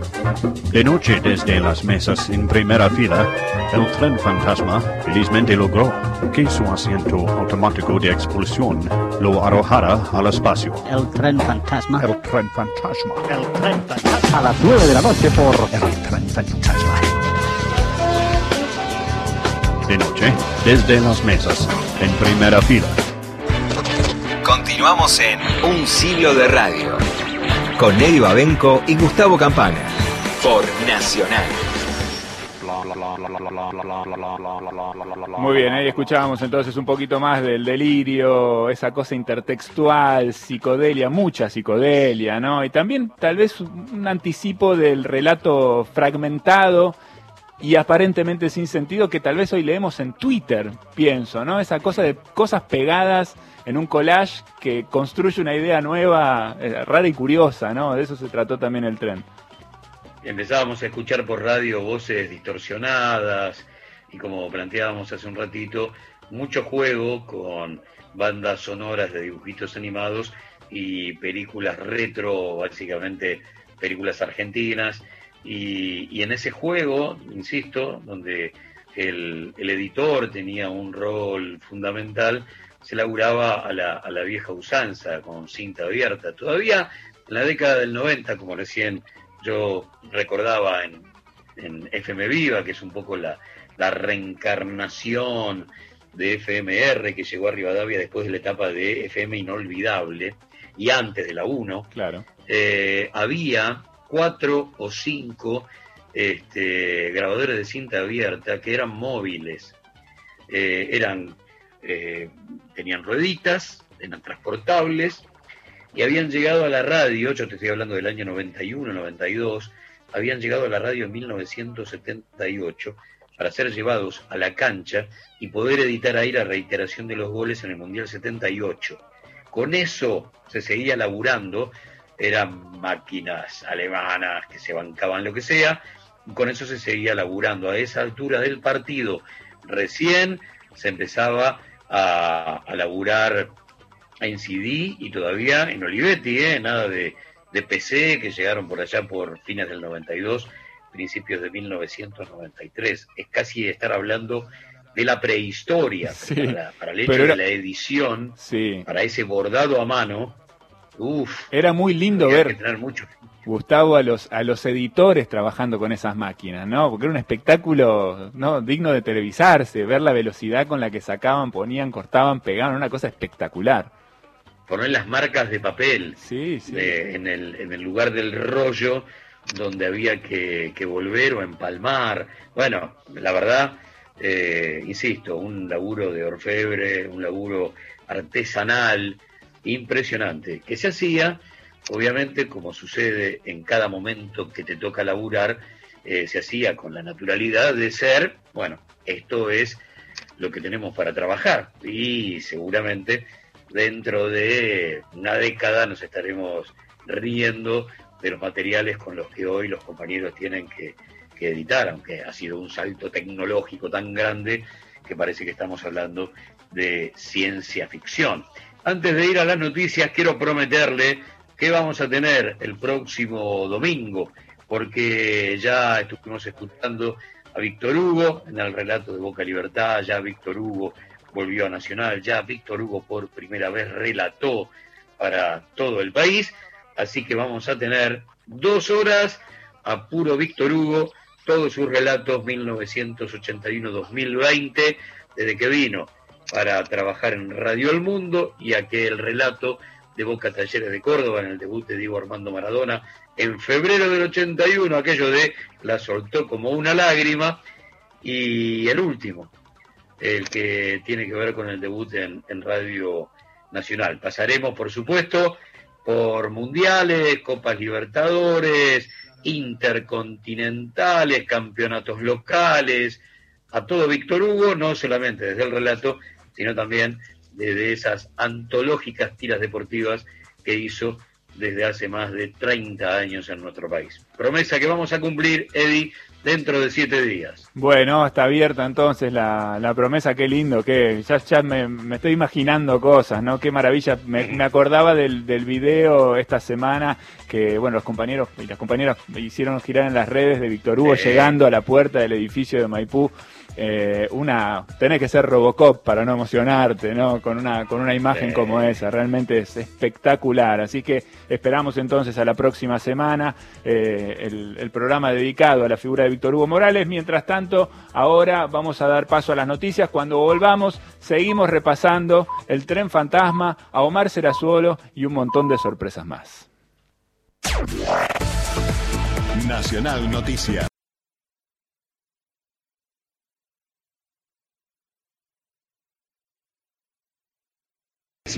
De noche desde las mesas en primera fila, el tren fantasma felizmente logró que su asiento automático de expulsión lo arrojara al espacio. El tren fantasma. El tren fantasma. El tren fantasma. A las 9 de la noche por El tren fantasma. De noche, desde las mesas, en primera fila. Continuamos en Un siglo de radio. Con Eddie Babenco y Gustavo Campana. Por Nacional. Muy bien, ahí escuchábamos entonces un poquito más del delirio, esa cosa intertextual, psicodelia, mucha psicodelia, ¿no? Y también tal vez un anticipo del relato fragmentado y aparentemente sin sentido que tal vez hoy leemos en Twitter, pienso, ¿no? Esa cosa de cosas pegadas en un collage que construye una idea nueva, eh, rara y curiosa, ¿no? De eso se trató también el tren. Empezábamos a escuchar por radio voces distorsionadas y como planteábamos hace un ratito, mucho juego con bandas sonoras de dibujitos animados y películas retro, básicamente películas argentinas. Y, y en ese juego, insisto, donde el, el editor tenía un rol fundamental, se laburaba a la, a la vieja usanza, con cinta abierta. Todavía en la década del 90, como recién yo recordaba en, en FM Viva, que es un poco la, la reencarnación de FMR que llegó a Rivadavia después de la etapa de FM Inolvidable y antes de la 1, Claro. eh, había cuatro o cinco este, grabadores de cinta abierta que eran móviles. Eh, eran, eh, tenían rueditas eran transportables, y habían llegado a la radio, yo te estoy hablando del año 91, 92, habían llegado a la radio en 1978 para ser llevados a la cancha y poder editar ahí la reiteración de los goles en el Mundial 78. Con eso se seguía laburando, eran máquinas alemanas que se bancaban lo que sea, y con eso se seguía laburando. A esa altura del partido, recién se empezaba a, a laburar en CD y todavía en Olivetti, ¿eh? nada de, de PC que llegaron por allá por fines del 92 principios de 1993. Es casi estar hablando de la prehistoria Sí, para, para el hecho pero era- de la edición, Sí. para ese bordado a mano. Uf, Era muy lindo ver, mucho. Gustavo, a los, a los editores trabajando con esas máquinas, ¿no? Porque era un espectáculo ¿no? digno de televisarse, ver la velocidad con la que sacaban, ponían, cortaban, pegaban, una cosa espectacular. Poner las marcas de papel Sí, sí. de- en, el, en el lugar del rollo donde había que, que volver o empalmar. Bueno, la verdad, eh, insisto, un laburo de orfebre, un laburo artesanal impresionante, que se hacía, obviamente, como sucede en cada momento que te toca laburar, eh, se hacía con la naturalidad de ser, bueno, esto es lo que tenemos para trabajar y seguramente dentro de una década nos estaremos riendo de los materiales con los que hoy los compañeros tienen que, que editar, aunque ha sido un salto tecnológico tan grande que parece que estamos hablando de ciencia ficción. Antes de ir a las noticias, quiero prometerle que vamos a tener el próximo domingo, porque ya estuvimos escuchando a Víctor Hugo en el relato de Boca Libertad, ya Víctor Hugo volvió a Nacional, ya Víctor Hugo por primera vez relató para todo el país, así que vamos a tener dos horas a puro Víctor Hugo, todos sus relatos 1981-2020, desde que vino para trabajar en Radio El Mundo y aquel relato de Boca Talleres de Córdoba en el debut de Diego Armando Maradona en febrero del 81, aquello de la soltó como una lágrima, y el último, el que tiene que ver con el debut en, Radio Nacional. Pasaremos, por supuesto, por mundiales, Copas Libertadores, intercontinentales, campeonatos locales, a todo Víctor Hugo, no solamente desde el relato, sino también desde esas antológicas tiras deportivas que hizo desde hace más de 30 años en nuestro país. Promesa que vamos a cumplir, Eddie, dentro de siete días. Bueno, está abierta entonces la, la promesa, qué lindo, que ya, ya me, me estoy imaginando cosas, ¿no? Qué maravilla. Me, me acordaba del, del video esta semana que, bueno, los compañeros y las compañeras hicieron girar en las redes de Víctor Hugo llegando a la puerta del edificio de Maipú. Eh, una, tenés que ser Robocop para no emocionarte, ¿no? Con una, con una imagen Sí. como esa, realmente es espectacular. Así que esperamos entonces a la próxima semana eh, el, el programa dedicado a la figura de Víctor Hugo Morales. Mientras tanto, ahora vamos a dar paso a las noticias. Cuando volvamos, seguimos repasando el tren fantasma, a Omar Serazuolo y un montón de sorpresas más. Nacional Noticias.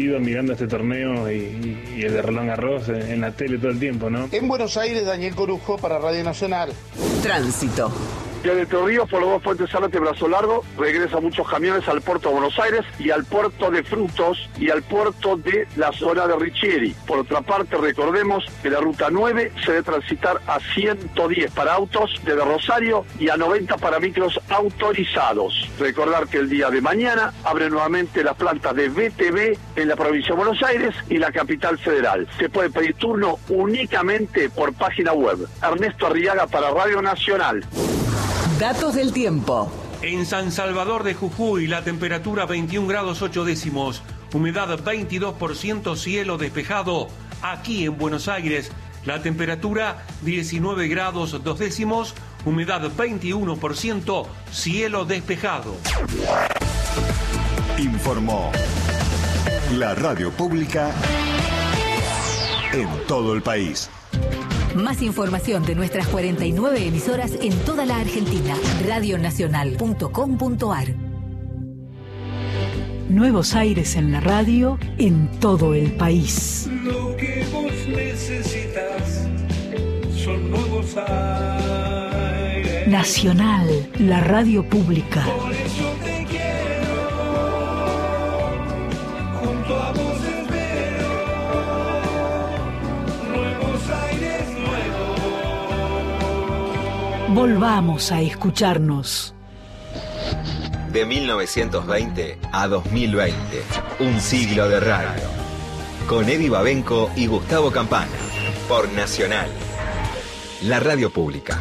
Mirando este torneo y, y- y el de Roland Garros en, en la tele todo el tiempo, ¿no? En Buenos Aires, Daniel Corujo para Radio Nacional. Tránsito. Entre Ríos, por los dos puentes Zárate, Brazo Largo, regresan muchos camiones al puerto de Buenos Aires y al puerto de Frutos y al puerto de la zona de Richieri. Por otra parte, recordemos que la ruta 9 se debe transitar a 110 para autos desde Rosario y a 90 para micros autorizados. Recordar que el día de mañana abre nuevamente las plantas de BTV en la provincia de Buenos Aires y la capital federal. Se puede pedir turno únicamente por página web. Ernesto Arriaga para Radio Nacional. Datos del tiempo. En San Salvador de Jujuy, la temperatura 21 grados 8 décimos, humedad 22%, cielo despejado. Aquí en Buenos Aires, la temperatura 19 grados 2 décimos, humedad 21%, cielo despejado. Informó la radio pública en todo el país. Más información de nuestras 49 emisoras en toda la Argentina. Radionacional.com.ar Nuevos aires en la radio en todo el país. Lo que vos necesitas son nuevos aires. Nacional, la radio pública. Por eso Volvamos a escucharnos. De 1920 a 2020, un siglo de radio. Con Eddie Babenco y Gustavo Campana, por Nacional, la radio pública.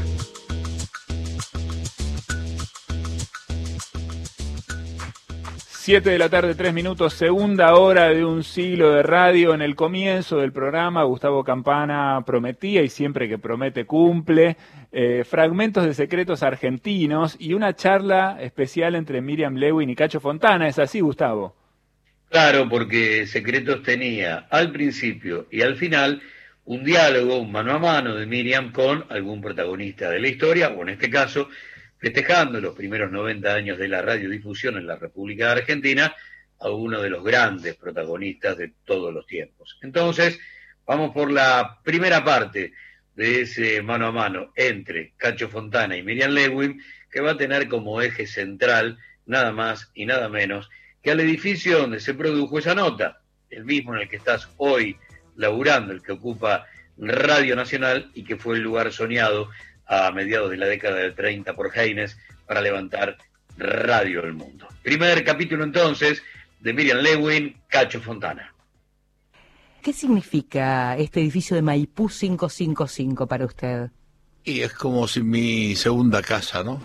Siete de la tarde, tres minutos, segunda hora de un siglo de radio. En el comienzo del programa, Gustavo Campana prometía, y siempre que promete cumple, eh, fragmentos de secretos argentinos y una charla especial entre Miriam Lewin y Cacho Fontana. ¿Es así, Gustavo? Claro, porque Secretos tenía al principio y al final un diálogo, un mano a mano de Miriam con algún protagonista de la historia, o en este caso, festejando los primeros 90 años de la radiodifusión en la República Argentina, a uno de los grandes protagonistas de todos los tiempos. Entonces, vamos por la primera parte de ese mano a mano entre Cacho Fontana y Miriam Lewin, que va a tener como eje central nada más y nada menos que al edificio donde se produjo esa nota, el mismo en el que estás hoy laburando, el que ocupa Radio Nacional y que fue el lugar soñado a mediados de la década del 30 por Heines para levantar Radio del Mundo. Primer capítulo entonces de Miriam Lewin, Cacho Fontana. ¿Qué significa este edificio de Maipú 555 para usted? Y es como si mi segunda casa, ¿no?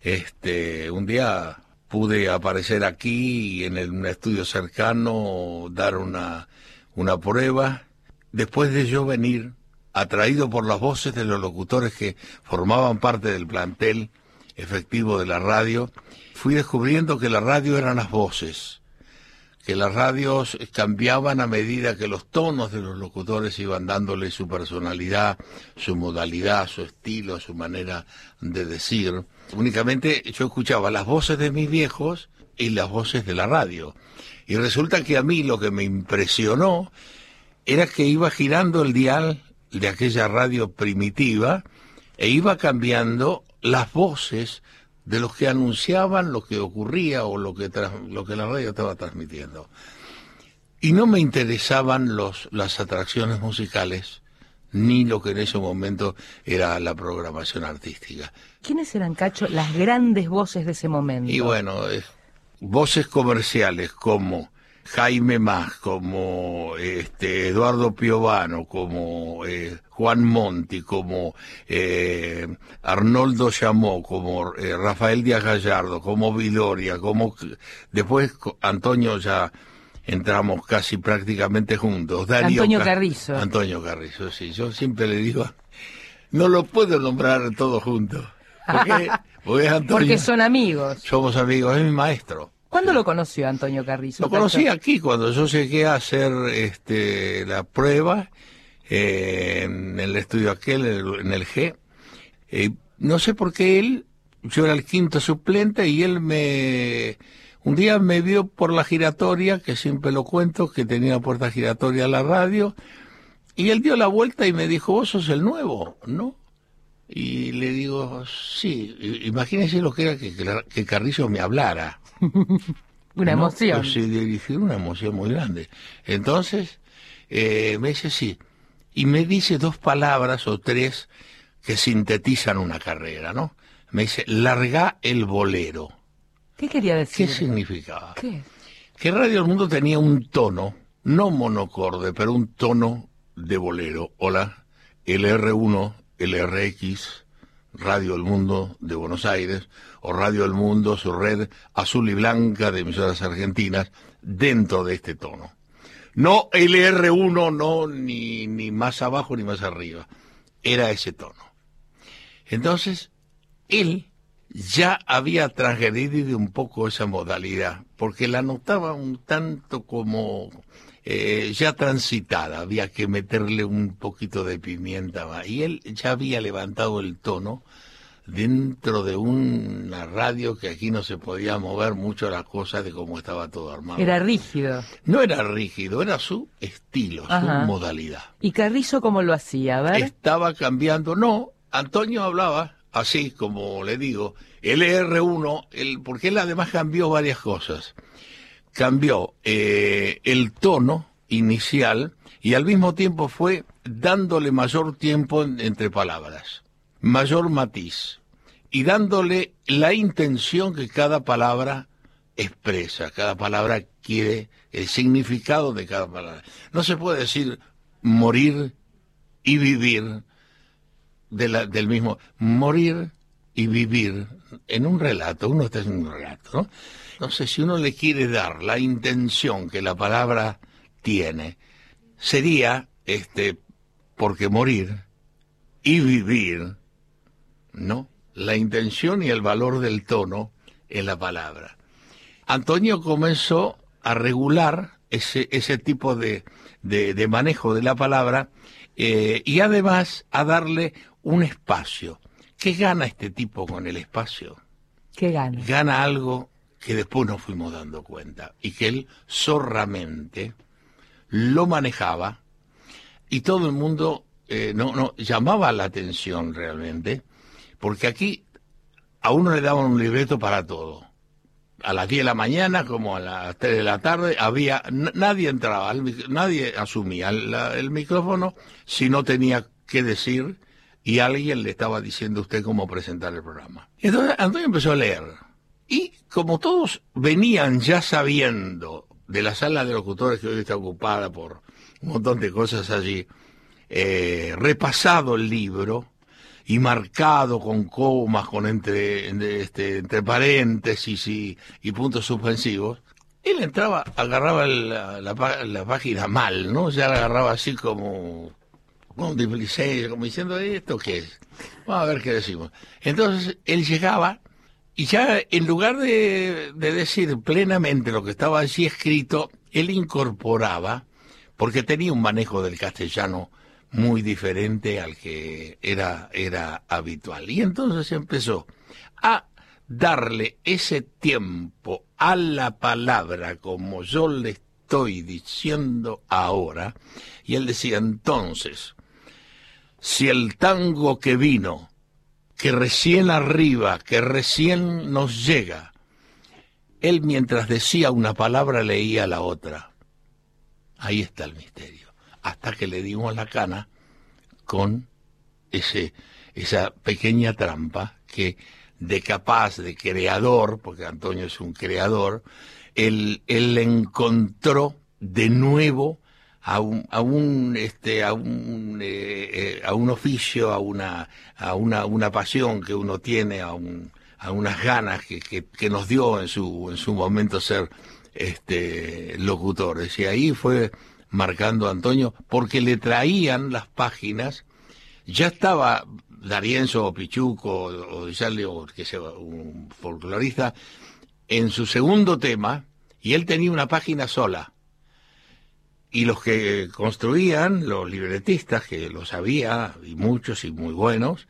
Este, un día pude aparecer aquí en el- un estudio cercano, dar una, una prueba. Después de yo venir, atraído por las voces de los locutores que formaban parte del plantel efectivo de la radio, fui descubriendo que la radio eran las voces, que las radios cambiaban a medida que los tonos de los locutores iban dándole su personalidad, su modalidad, su estilo, su manera de decir. Únicamente yo escuchaba las voces de mis viejos y las voces de la radio. Y resulta que a mí lo que me impresionó era que iba girando el dial de aquella radio primitiva e iba cambiando las voces de los que anunciaban lo que ocurría o lo que, lo que la radio estaba transmitiendo. Y no me interesaban los, las atracciones musicales ni lo que en ese momento era la programación artística. ¿Quiénes eran, Cacho, las grandes voces de ese momento? Y bueno, eh, voces comerciales como Jaime Más, como este, Eduardo Piovano, como eh, Juan Monti, como eh, Arnoldo Chamó, como eh, Rafael Díaz Gallardo, como Viloria, como después Antonio ya entramos casi prácticamente juntos. Darío Antonio Ca- Carrizo. Antonio Carrizo, sí. Yo siempre le digo, no lo puedo nombrar todos juntos. Porque, porque es Antonio. Porque son amigos. Somos amigos, es mi maestro. ¿Cuándo lo conoció Antonio Carrizo? Lo conocí aquí cuando yo llegué a hacer este, la prueba eh, en el estudio aquel, en el, G. Eh, no sé por qué él, yo era el quinto suplente y él me... Un día me vio por la giratoria, que siempre lo cuento, que tenía puerta giratoria a la radio, y él dio la vuelta y me dijo, vos sos el nuevo, ¿no? Y le digo, sí, imagínese lo que era que Carrizo me hablara. Una ¿no? emoción. Pues sí, dirigir una emoción muy grande. Entonces, eh, me dice sí. Y me dice dos palabras o tres que sintetizan una carrera, ¿no? Me dice, larga el bolero. ¿Qué quería decir? ¿Qué significaba? ¿Qué? Que Radio del Mundo tenía un tono, no monocorde, pero un tono de bolero. Hola, el R1, el RX, Radio El Mundo de Buenos Aires, o Radio El Mundo, su red azul y blanca de emisoras argentinas, dentro de este tono. No el R1, no, ni, ni más abajo ni más arriba. Era ese tono. Entonces, él ya había transgredido un poco esa modalidad, porque la notaba un tanto como eh, ya transitada, había que meterle un poquito de pimienta. Y él ya había levantado el tono dentro de una radio que aquí no se podía mover mucho las cosas de cómo estaba todo armado. Era rígido. No era rígido, era su estilo, Ajá. su modalidad. ¿Y Carrizo cómo lo hacía? A ver. Estaba cambiando, no, Antonio hablaba así como le digo, el R1, el, porque él además cambió varias cosas. Cambió eh, el tono inicial y al mismo tiempo fue dándole mayor tiempo en- entre palabras, mayor matiz y dándole la intención que cada palabra expresa, cada palabra quiere, el significado de cada palabra. No se puede decir morir y vivir del mismo, morir y vivir en un relato, uno está en un relato, ¿no? Entonces, si uno le quiere dar la intención que la palabra tiene, sería, este, porque morir y vivir, ¿no? La intención y el valor del tono en la palabra. Antonio comenzó a regular ese, ese tipo de, de- de manejo de la palabra eh, y además a darle un espacio. ¿Qué gana este tipo con el espacio? ¿Qué gana? Gana algo que después nos fuimos dando cuenta y que él zorramente lo manejaba y todo el mundo eh, no, no llamaba la atención realmente porque aquí a uno le daban un libreto para todo. A las 10 de la mañana como a las 3 de la tarde había nadie entraba nadie asumía el, micrófono si no tenía que decir y alguien le estaba diciendo a usted cómo presentar el programa. Entonces Antonio empezó a leer y como todos venían ya sabiendo de la sala de locutores que hoy está ocupada por un montón de cosas allí eh, repasado el libro y marcado con comas, con entre, este, entre paréntesis y, puntos suspensivos, él entraba, agarraba la, página mal, ¿no? Ya la agarraba así como, como displicé, como diciendo, ¿esto qué es? Vamos a ver qué decimos. Entonces él llegaba y ya en lugar de decir plenamente lo que estaba allí escrito, él incorporaba, porque tenía un manejo del castellano muy diferente al que era, era habitual. Y entonces empezó a darle ese tiempo a la palabra como yo le estoy diciendo ahora. Y él decía entonces, si el tango que vino, que recién arriba, que recién nos llega, él mientras decía una palabra leía la otra. Ahí está el misterio. Hasta que le dimos la cana con ese, esa pequeña trampa que de capaz, de creador, porque Antonio es un creador, él, él encontró de nuevo a un, a un, este, a un, eh, eh, a un oficio, a una, a una, una pasión que uno tiene, a un, a unas ganas que, que, que nos dio en su, en su momento ser, este, locutores. Y ahí fue marcando a Antonio porque le traían las páginas, ya estaba Darienzo o Pichuco o o que sea un folclorista, en su segundo tema, y él tenía una página sola. Y los que construían, los libretistas, que lo sabía, y muchos y muy buenos,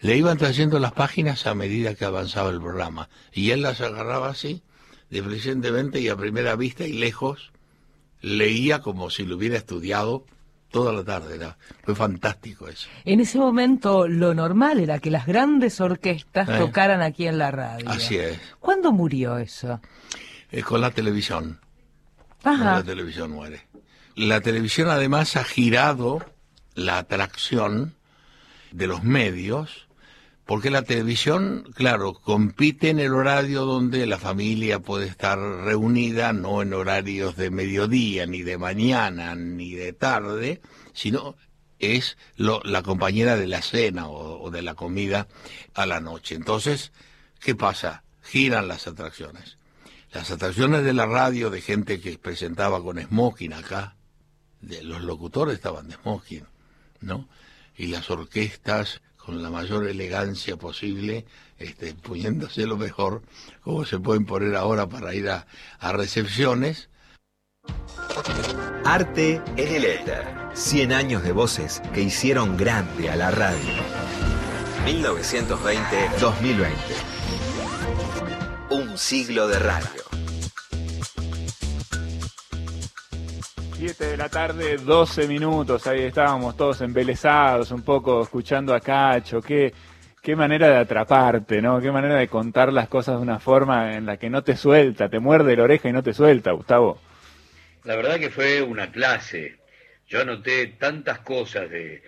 le iban trayendo las páginas a medida que avanzaba el programa. Y él las agarraba así, deficientemente y a primera vista y lejos, leía como si lo hubiera estudiado toda la tarde. Era, fue fantástico eso. En ese momento lo normal era que las grandes orquestas Eh. tocaran aquí en la radio. Así es. ¿Cuándo murió eso? Eh, con la televisión. Con Ajá. la televisión muere. La televisión además ha girado la atracción de los medios, porque la televisión, claro, compite en el horario donde la familia puede estar reunida, no en horarios de mediodía, ni de mañana, ni de tarde, sino es lo- la compañera de la cena o, de la comida a la noche. Entonces, ¿qué pasa? Giran las atracciones. Las atracciones de la radio de gente que presentaba con smoking acá, de los locutores estaban de smoking, ¿no? Y las orquestas con la mayor elegancia posible, este, poniéndose lo mejor, como se pueden poner ahora para ir a, recepciones. Arte en el éter. 100 años de voces que hicieron grande a la radio. 1920-2020. Un siglo de radio. 7 de la tarde, 12 minutos, ahí estábamos todos embelesados, un poco escuchando a Cacho, qué, qué manera de atraparte, ¿no? Qué manera de contar las cosas de una forma en la que no te suelta, te muerde la oreja y no te suelta, Gustavo. La verdad que fue una clase. Yo anoté tantas cosas de,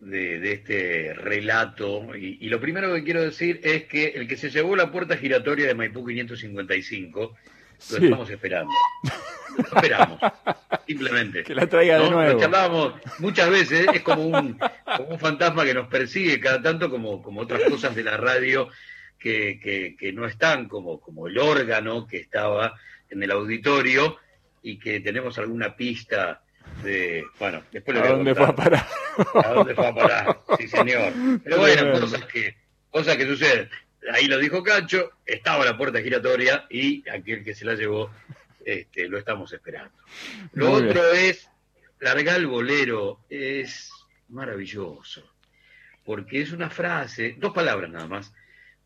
de, de este relato y, y lo primero que quiero decir es que el que se llevó la puerta giratoria de Maipú 555 lo Sí. estamos esperando. Lo esperamos, simplemente. Que la traiga de ¿no? nuevo. Lo charlábamos muchas veces, es como un, como un fantasma que nos persigue cada tanto, como, como otras cosas de la radio que, que, que no están, como, como el órgano que estaba en el auditorio y que tenemos alguna pista de, bueno, después ¿A dónde fue a parar? ¿A dónde fue a parar? Sí, señor. Pero bueno, cosas que, cosas que suceden. Ahí lo dijo Cacho, estaba la puerta giratoria y aquel que se la llevó este, lo estamos esperando. Lo Muy otro es, largar el bolero es maravilloso, porque es una frase, dos palabras nada más,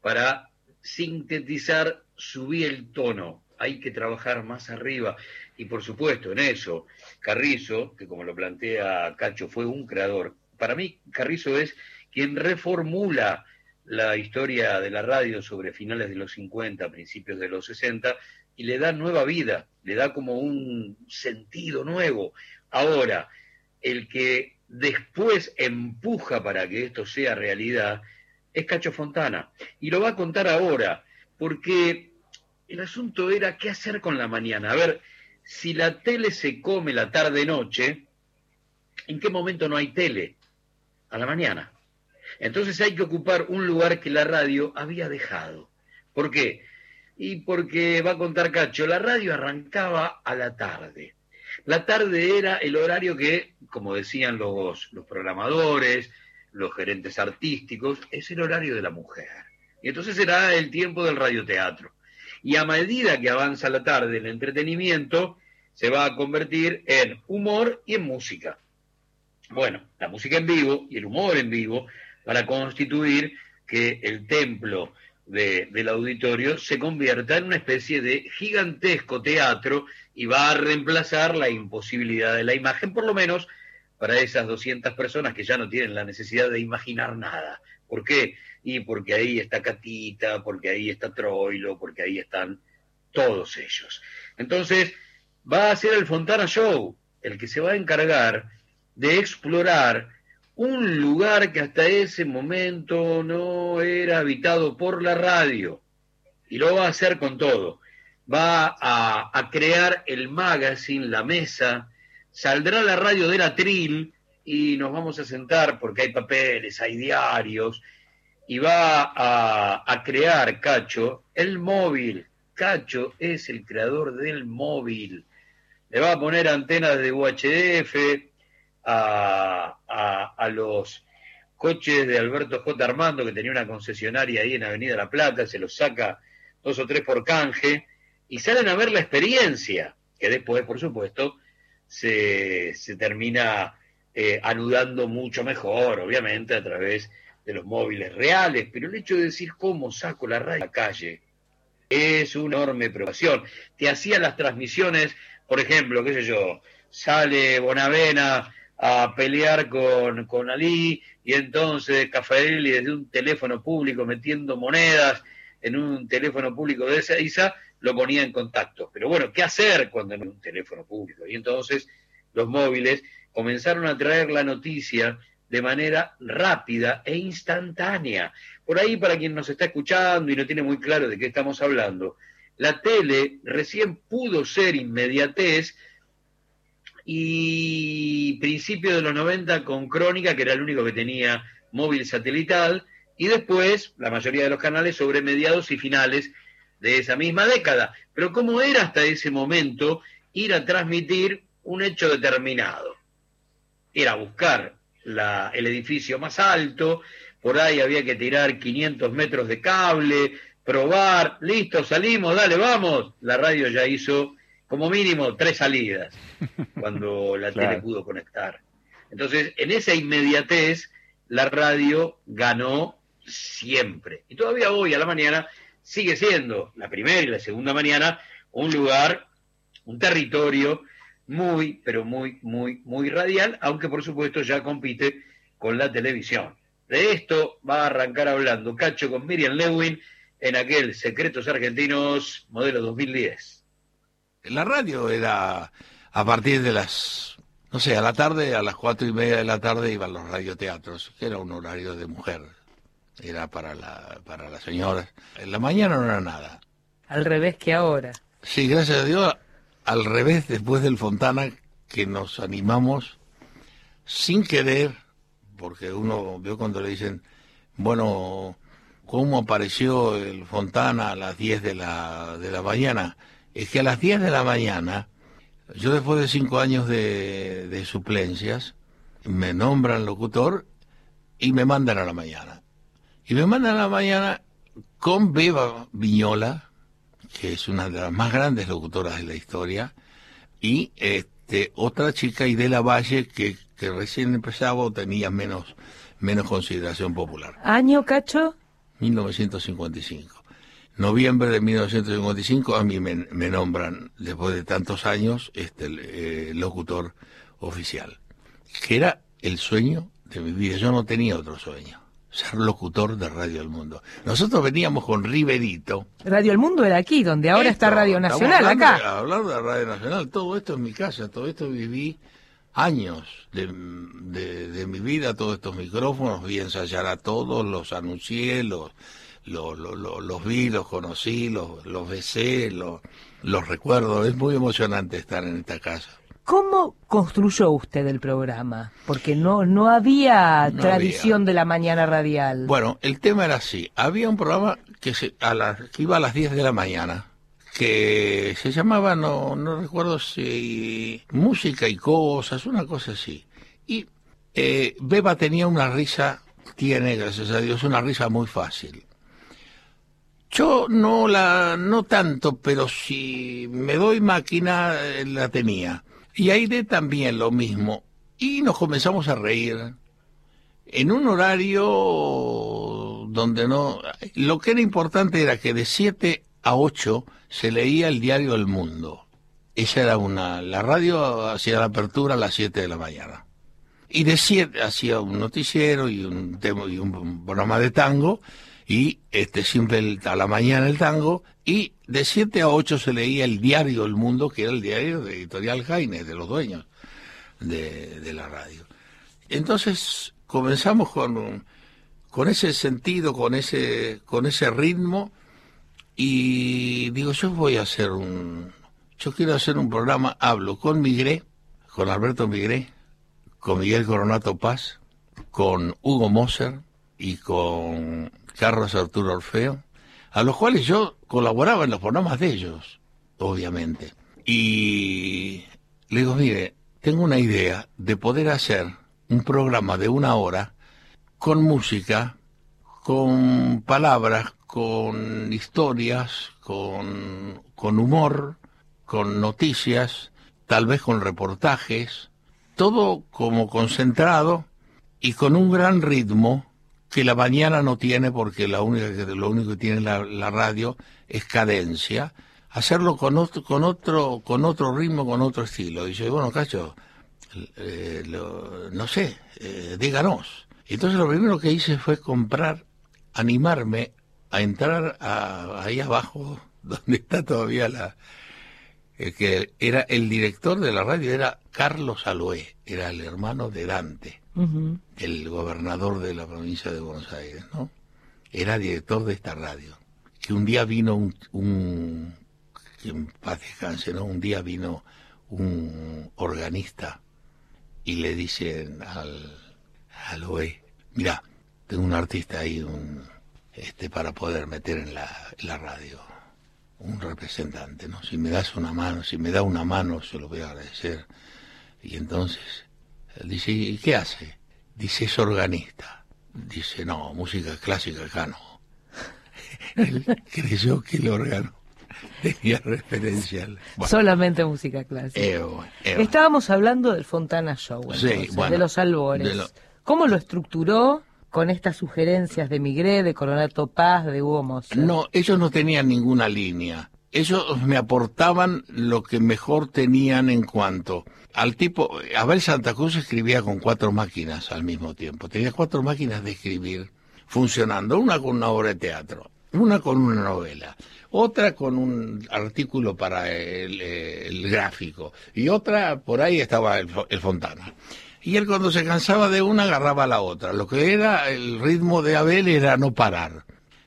para sintetizar, subí el tono, hay que trabajar más arriba. Y por supuesto, en eso, Carrizo, que como lo plantea Cacho, fue un creador. Para mí, Carrizo es quien reformula la historia de la radio sobre finales de los 50, principios de los 60, y le da nueva vida, le da como un sentido nuevo. Ahora, el que después empuja para que esto sea realidad es Cacho Fontana. Y lo va a contar ahora, porque el asunto era qué hacer con la mañana. A ver, si la tele se come la tarde-noche, ¿en qué momento no hay tele? A la mañana. Entonces hay que ocupar un lugar que la radio había dejado. ¿Por qué? Y porque va a contar Cacho, la radio arrancaba a la tarde. La tarde era el horario que, como decían los, los programadores, los gerentes artísticos, es el horario de la mujer. Y entonces era el tiempo del radioteatro. Y a medida que avanza la tarde, el entretenimiento se va a convertir en humor y en música. Bueno, la música en vivo y el humor en vivo para constituir que el templo de- del auditorio se convierta en una especie de gigantesco teatro y va a reemplazar la imposibilidad de la imagen, por lo menos para esas 200 personas que ya no tienen la necesidad de imaginar nada. ¿Por qué? Y porque ahí está Catita, porque ahí está Troilo, porque ahí están todos ellos. Entonces, va a ser el Fontana Show el que se va a encargar de explorar un lugar que hasta ese momento no era habitado por la radio. Y lo va a hacer con todo. Va a, crear el magazine, la mesa, saldrá la radio del atril y nos vamos a sentar porque hay papeles, hay diarios, y va a, a crear, Cacho, el móvil. Cacho es el creador del móvil. Le va a poner antenas de UHF a, a- los coches de Alberto J. Armando, que tenía una concesionaria ahí en Avenida La Plata, se los saca dos o tres por canje, y salen a ver la experiencia, que después, por supuesto, se, se termina eh, anudando mucho mejor, obviamente, a través de los móviles reales, pero el hecho de decir cómo saco la radio a la calle es una enorme preocupación. Te hacía las transmisiones, por ejemplo, qué sé yo, sale Bonavena a pelear con, con Ali y entonces Cafarelli desde un teléfono público metiendo monedas en un teléfono público de esa ISA lo ponía en contacto. Pero bueno, ¿qué hacer cuando no hay un teléfono público? Y entonces los móviles comenzaron a traer la noticia de manera rápida e instantánea. Por ahí, para quien nos está escuchando y no tiene muy claro de qué estamos hablando, la tele recién pudo ser inmediatez y principio de los 90 con Crónica, que era el único que tenía móvil satelital, y después la mayoría de los canales sobre mediados y finales de esa misma década. Pero ¿cómo era hasta ese momento ir a transmitir un hecho determinado? Era buscar la- el edificio más alto, por ahí había que tirar 500 metros de cable, probar, listo, salimos, dale, vamos. La radio ya hizo como mínimo tres salidas cuando la Claro. tele pudo conectar. Entonces, en esa inmediatez, la radio ganó siempre. Y todavía hoy a la mañana sigue siendo la primera y la segunda mañana un lugar, un territorio muy, pero muy, muy, muy radial, aunque por supuesto ya compite con la televisión. De esto va a arrancar hablando Cacho con Miriam Lewin en aquel Secretos Argentinos modelo 2010. La radio era a partir de las, no sé, a la tarde, a las cuatro y media de la tarde iban los radioteatros, que era un horario de mujer, era para, la, para las señoras. En la mañana no era nada. Al revés que ahora. Sí, gracias a Dios, al revés después del Fontana, que nos animamos sin querer, porque uno vio cuando le dicen, bueno, ¿cómo apareció el Fontana a las 10 de la, de la mañana? Es que a las 10 de la mañana, yo después de cinco años de, de suplencias, me nombran locutor y me mandan a la mañana. Y me mandan a la mañana con Beba Viñola, que es una de las más grandes locutoras de la historia, y este otra chica, Idela Valle, que, que recién empezaba o tenía menos, menos consideración popular. ¿Año, Cacho? 1955. Noviembre de 1955 a mí me, me nombran, después de tantos años, este el, eh, locutor oficial. Que era el sueño de mi vida. Yo no tenía otro sueño. Ser locutor de Radio El Mundo. Nosotros veníamos con Riverito. Radio El Mundo era aquí, donde ahora está Radio Nacional, hablando acá. hablando de Radio Nacional, todo esto en mi casa, todo esto viví años de, de, de mi vida, todos estos micrófonos, vi ensayar a todos, los anuncié, los, los, los, los- los vi, los conocí, los, los besé, los, los recuerdo. Es muy emocionante estar en esta casa. ¿Cómo construyó usted el programa? Porque no, no había No tradición de la mañana radial. Bueno, el tema era así. Había un programa que, se, a las, que iba a las 10 de la mañana, que se llamaba, no, no recuerdo si, Música y Cosas, una cosa así. Y eh, Beba tenía una risa, tiene, gracias a Dios, una risa muy fácil. Yo no la, no tanto, pero si me doy máquina, eh, la tenía. Y Aire también lo mismo. Y nos comenzamos a reír en un horario donde no... Lo que era importante era que de 7 a 8 se leía el diario El Mundo. Esa era una... La radio hacía la apertura a las 7 de la mañana. Y de 7 hacía un noticiero y un, y un programa de tango y este siempre a la mañana el tango y de 7 a 8 se leía el diario El Mundo, que era el diario de Editorial Jaime, de los dueños de, de la radio. Entonces comenzamos con, con ese sentido, con ese, con ese ritmo, y digo, yo voy a hacer un, yo quiero hacer un programa, hablo con Migré, con Alberto Migré, con Miguel Coronato Paz, con Hugo Moser y con Carlos Arturo Orfeo, a los cuales yo colaboraba en los programas de ellos, obviamente. Y le digo, mire, tengo una idea de poder hacer un programa de una hora con música, con palabras, con historias, con, con humor, con noticias, tal vez con reportajes, todo como concentrado y con un gran ritmo que la mañana no tiene porque la única lo único que tiene la, radio es cadencia, hacerlo con otro, con otro, con otro ritmo, con otro estilo. Dice, bueno, Cacho, eh, lo- no sé, eh, díganos. Entonces lo primero que hice fue comprar, animarme a entrar a- ahí abajo, donde está todavía la, el que era el director de la radio era Carlos Aloé, era el hermano de Dante, El gobernador de la provincia de Buenos Aires, ¿no? Era director de esta radio. Que un día vino un, un que en paz descanse, ¿no? Un día vino un organista y le dicen al, al OE, mira, tengo un artista ahí, un, este, para poder meter en la, en la radio, un representante, ¿no? Si me das una mano, si me da una mano, se lo voy a agradecer. Y entonces, dice, ¿y qué hace? Dice, es organista. Dice, no, música clásica acá no. él creyó que el órgano tenía referencia al... Bueno, Solamente música clásica. eh, bueno, eh, bueno. Estábamos hablando del Fontana Show, entonces, de los albores. de lo- ¿Cómo lo estructuró? con estas sugerencias de Migré, de Coronato Paz, de Hugo Moser? No, ellos no tenían ninguna línea. Ellos me aportaban lo que mejor tenían en cuanto al tipo. Abel Santa Cruz escribía con cuatro máquinas al mismo tiempo. Tenía cuatro máquinas de escribir funcionando, una con una obra de teatro, una con una novela, otra con un artículo para el, gráfico y otra por ahí estaba el, el Fontana. Y él cuando se cansaba de una agarraba la otra. Lo que era el ritmo de Abel era no parar.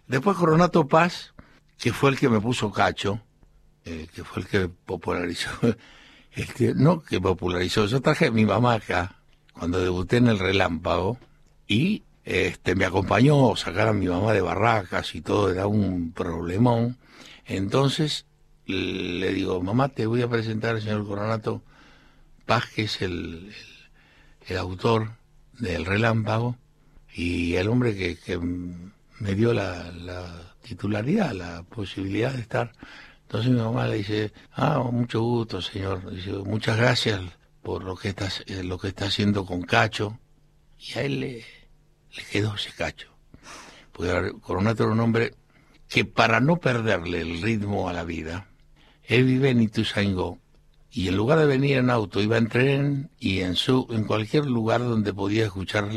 Después Coronato Paz, que fue el que me puso cacho, eh, que fue el que popularizó, este, no que popularizó, yo traje a mi mamá acá cuando debuté en el Relámpago y este me acompañó a sacar a mi mamá de barracas y todo, era un problemón. Entonces le digo, mamá, te voy a presentar al señor Coronato Paz, que es el, el el autor del Relámpago y el hombre que, que me dio la, la, titularidad, la posibilidad de estar. Entonces mi mamá le dice, ah, mucho gusto, señor. Muchas gracias por lo que está, lo que está haciendo con Cacho. Y a él le, le quedó ese Cacho. Porque Coronato era un hombre que para no perderle el ritmo a la vida, él vive en Ituzaingó, y en lugar de venir en auto iba en tren y en su en cualquier lugar donde podía escuchar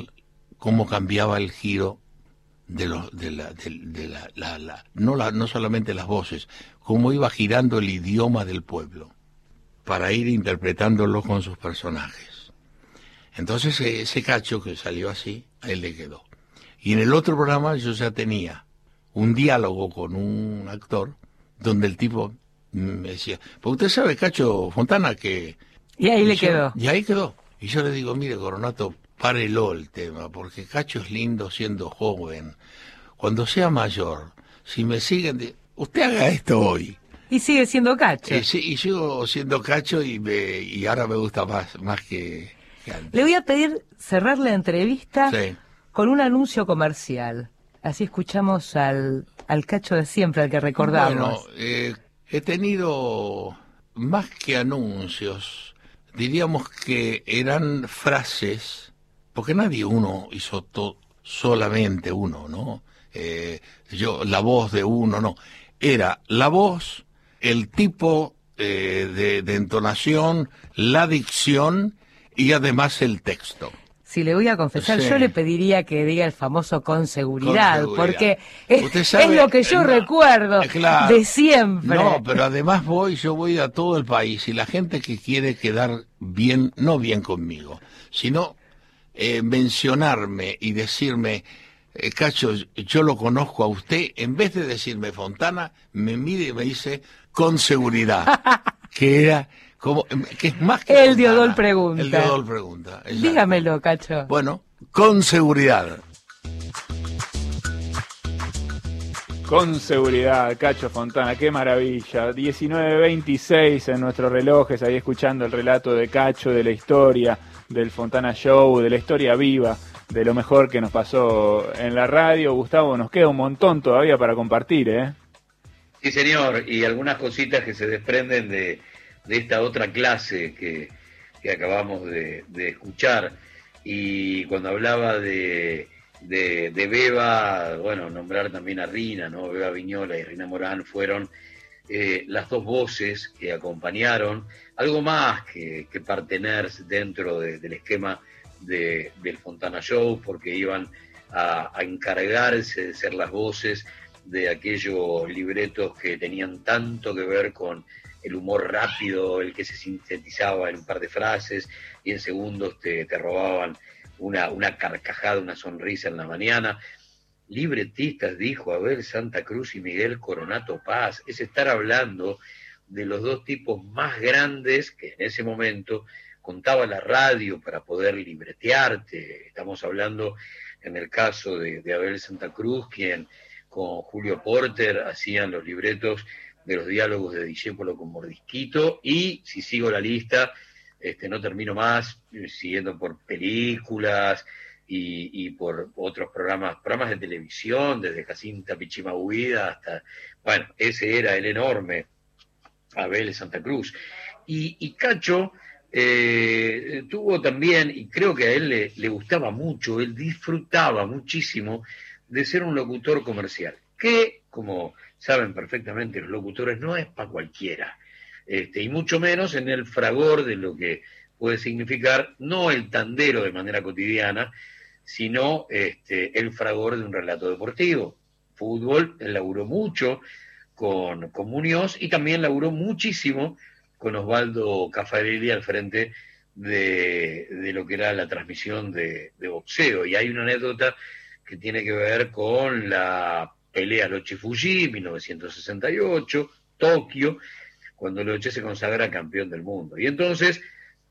cómo cambiaba el giro de los de la de, de la, la, la, no la no solamente las voces cómo iba girando el idioma del pueblo para ir interpretándolo con sus personajes entonces ese cacho que salió así a él le quedó y en el otro programa yo ya tenía un diálogo con un actor donde el tipo me decía, porque usted sabe, Cacho Fontana, que... Y ahí y le yo- quedó. Y ahí quedó. Y yo le digo, mire, Coronato, párelo el tema, porque Cacho es lindo siendo joven. Cuando sea mayor, si me siguen... Usted haga esto hoy. Y sigue siendo cacho. Sí, y sigo siendo Cacho y, me, y ahora me gusta más, más que, que antes. Le voy a pedir cerrar la entrevista Sí. con un anuncio comercial. Así escuchamos al, al cacho de siempre, al que recordamos. Bueno, eh, he tenido más que anuncios, diríamos que eran frases, porque nadie uno hizo to- solamente uno, ¿no? Eh, yo, la voz de uno, no. Era la voz, el tipo eh, de, de entonación, la dicción y además el texto. Si le voy a confesar, Sí. yo le pediría que diga el famoso con seguridad, Con seguridad. porque es, Usted sabe, es lo que yo no, recuerdo eh, claro. de siempre. No, pero además voy, yo voy a todo el país y la gente que quiere quedar bien, no bien conmigo, sino eh, mencionarme y decirme, eh, Cacho, yo lo conozco a usted, en vez de decirme Fontana, me mide y me dice con seguridad, que era como, que es más que El Diodol pregunta. el Diodol pregunta. exacto. Dígamelo, cacho. Bueno, con seguridad. Con seguridad, Cacho Fontana, qué maravilla. 19.26 en nuestros relojes, ahí escuchando el relato de Cacho, de la historia del Fontana Show, de la historia viva, de lo mejor que nos pasó en la radio. Gustavo, nos queda un montón todavía para compartir, ¿eh? Sí, señor, y algunas cositas que se desprenden de, de esta otra clase que, que acabamos de, escuchar. Y cuando hablaba de, de, de Beba, bueno, nombrar también a Rina, ¿no? Beba Viñola y Rina Morán fueron eh, las dos voces que acompañaron, algo más que, que parteners dentro de- del esquema de- del Fontana Show, porque iban a, a encargarse de ser las voces de aquellos libretos que tenían tanto que ver con el humor rápido, el que se sintetizaba en un par de frases y en segundos te, te robaban una, una carcajada, una sonrisa en la mañana. Libretistas, dijo Abel Santa Cruz y Miguel Coronato Paz, es estar hablando de los dos tipos más grandes que en ese momento contaba la radio para poder libretearte. Estamos hablando en el caso de, Abel Santa Cruz, quien con Julio Porter hacían los libretos de los diálogos de Discépolo con Mordisquito y si sigo la lista, este, no termino más, eh, siguiendo por películas y, y por otros programas, programas de televisión, desde Jacinta Pichimahuida hasta, bueno, ese era el enorme Abel Santa Cruz. Y, y Cacho eh, tuvo también, y creo que a él le, le gustaba mucho, él disfrutaba muchísimo de ser un locutor comercial, que, como saben perfectamente los locutores, no es para cualquiera, este, y mucho menos en el fragor de lo que puede significar no el tandero de manera cotidiana, sino este, el fragor de un relato deportivo. Fútbol, él laburó mucho con, con Muñoz y también laburó muchísimo con Osvaldo Cafarelli al frente de, de lo que era la transmisión de, de boxeo. Y hay una anécdota que tiene que ver con la pelea Loche Fuji, 1968, Tokio, cuando Loche se consagra campeón del mundo. Y entonces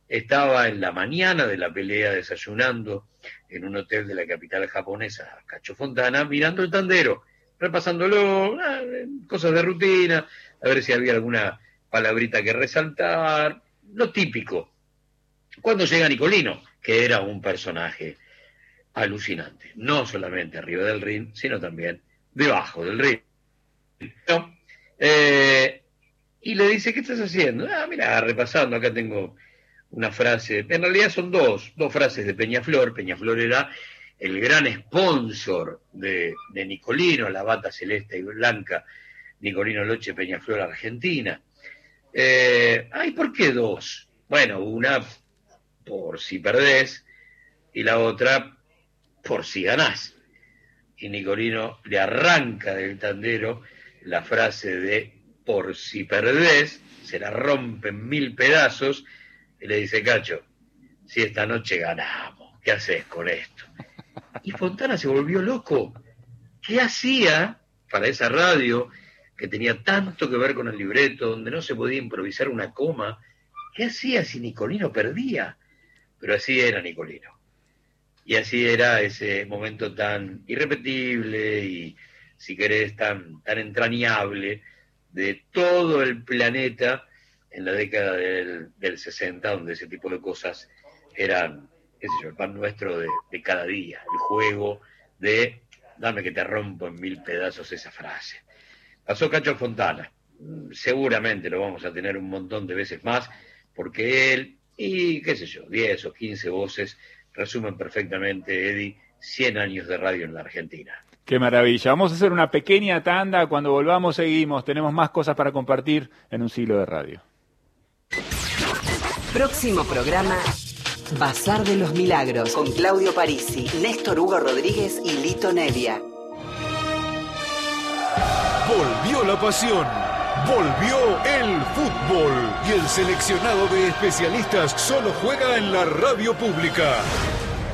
estaba en la mañana de la pelea desayunando en un hotel de la capital japonesa, Cacho Fontana, mirando el tandero, repasándolo, ah, cosas de rutina, a ver si había alguna palabrita que resaltar, lo típico. Cuando llega Nicolino, que era un personaje alucinante, no solamente arriba del ring, sino también debajo del ring. Eh, y le dice, ¿qué estás haciendo? Ah, mira, repasando, acá tengo una frase, en realidad son dos, dos frases de Peñaflor. Peñaflor era el gran sponsor de, Nicolino, la bata celeste y blanca, Nicolino Loche Peñaflor Argentina. Eh, ay, ¿por qué dos? Bueno, una por si perdés y la otra por si ganás. Y Nicolino le arranca del tandero la frase de por si perdés, se la rompe en mil pedazos y le dice, Cacho, si esta noche ganamos, ¿qué haces con esto? Y Fontana se volvió loco. ¿Qué hacía para esa radio que tenía tanto que ver con el libreto, donde no se podía improvisar una coma? ¿Qué hacía si Nicolino perdía? Pero así era Nicolino. Y así era ese momento tan irrepetible y, si querés, tan, tan entrañable de todo el planeta en la década del, del 60, donde ese tipo de cosas eran, qué sé yo, el pan nuestro de, de cada día, el juego de dame que te rompo en mil pedazos esa frase. Pasó Cacho Fontana, Mm, seguramente lo vamos a tener un montón de veces más, porque él y qué sé yo, 10 o 15 voces resumen perfectamente, Eddie, 100 años de radio en la Argentina. Qué maravilla. Vamos a hacer una pequeña tanda. Cuando volvamos seguimos. Tenemos más cosas para compartir en un siglo de radio. Próximo programa. Bazar de los Milagros con Claudio Parisi, Néstor Hugo Rodríguez y Lito Nevia. Volvió la pasión. Volvió el fútbol. Y el seleccionado de especialistas solo juega en la radio pública.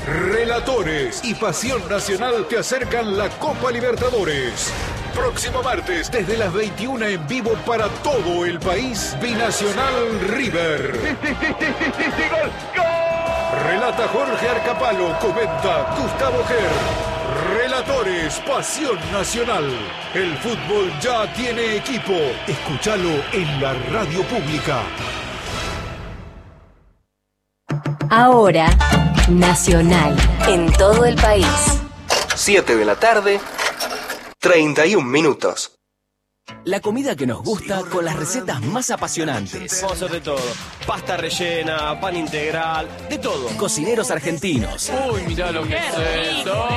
Relatores y Pasión Nacional te acercan la Copa Libertadores. Próximo martes, desde las 21 en vivo para todo el país, Binacional River. Relata Jorge Arcapalo, comenta Gustavo Ger. Relatores Pasión Nacional. El fútbol ya tiene equipo. Escúchalo en la radio pública. Ahora, Nacional, en todo el país. 7 de la tarde, 31 minutos. La comida que nos gusta con las recetas más apasionantes. Vamos a hacer de todo. Pasta rellena, pan integral, de todo. Cocineros argentinos. Uy, mirá lo que es esto.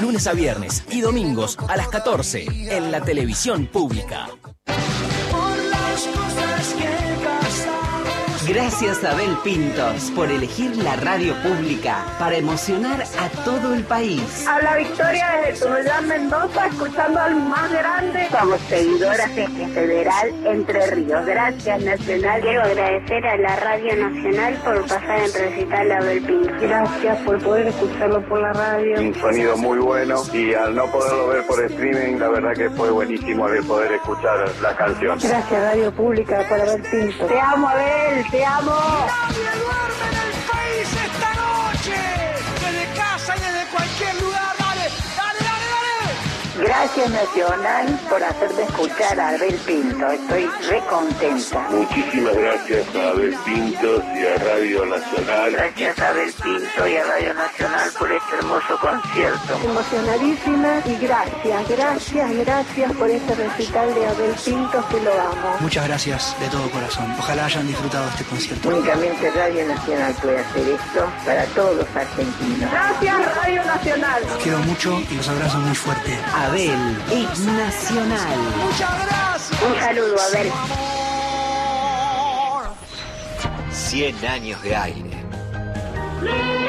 Lunes a viernes y domingos a las 14 en la televisión pública. Gracias a Abel Pintos por elegir la radio pública para emocionar a todo el país. A la victoria desde Tunuyán, Mendoza, escuchando al más grande. Somos seguidoras de este Federal Entre Ríos. Gracias, Nacional. Quiero agradecer a la Radio Nacional por pasar en recital a Abel Pintos. Gracias por poder escucharlo por la radio. Un sonido muy bueno y al no poderlo ver por streaming, la verdad que fue buenísimo de poder escuchar la canción. Gracias, Radio Pública, por Abel Pintos. Te amo, Abel, te amo. Gracias Nacional por hacerme escuchar a Abel Pinto. Estoy re contenta. Muchísimas gracias a Abel Pinto y a Radio Nacional. Gracias a Abel Pinto y a Radio Nacional por este hermoso concierto. Emocionadísima y gracias, gracias, gracias por este recital de Abel Pinto que lo amo. Muchas gracias de todo corazón. Ojalá hayan disfrutado este concierto. Únicamente Radio Nacional puede hacer esto para todos los argentinos. Gracias Radio Nacional. Los quiero mucho y los abrazo muy fuerte. Abel es nacional. Muchas gracias. Un saludo, Abel. 100 años de aire.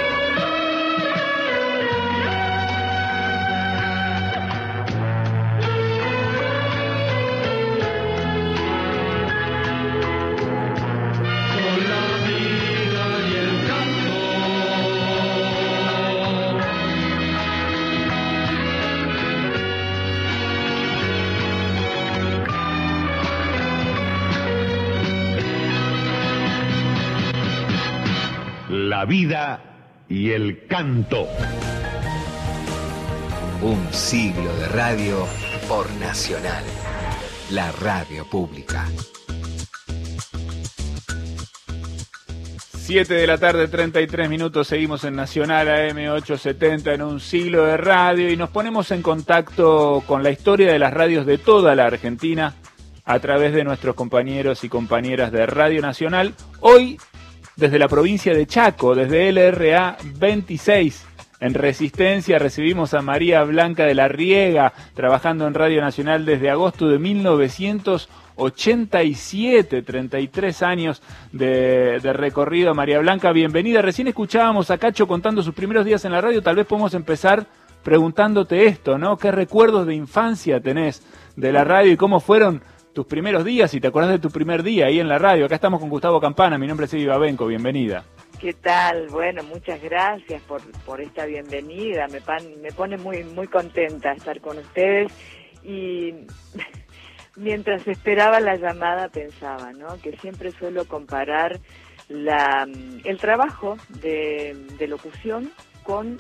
La vida y el canto. Un siglo de radio por Nacional, la radio pública. 7 de la tarde, 33 minutos, seguimos en Nacional AM870 en un siglo de radio y nos ponemos en contacto con la historia de las radios de toda la Argentina a través de nuestros compañeros y compañeras de Radio Nacional. Hoy, desde la provincia de Chaco, desde LRA 26, en Resistencia, recibimos a María Blanca de la Riega, trabajando en Radio Nacional desde agosto de 1987, 33 años de, de, recorrido. María Blanca, bienvenida. Recién escuchábamos a Cacho contando sus primeros días en la radio. Tal vez podemos empezar preguntándote esto, ¿no? ¿Qué recuerdos de infancia tenés de la radio y cómo fueron tus primeros días? Si te acordás de tu primer día ahí en la radio. Acá estamos con Gustavo Campana. Mi nombre es Eddie Babenco. Bienvenida. ¿Qué tal? Bueno, muchas gracias por, por esta bienvenida. Me, pan, me pone muy, muy contenta estar con ustedes y mientras esperaba la llamada pensaba, ¿no? Que siempre suelo comparar la, el trabajo de, de locución con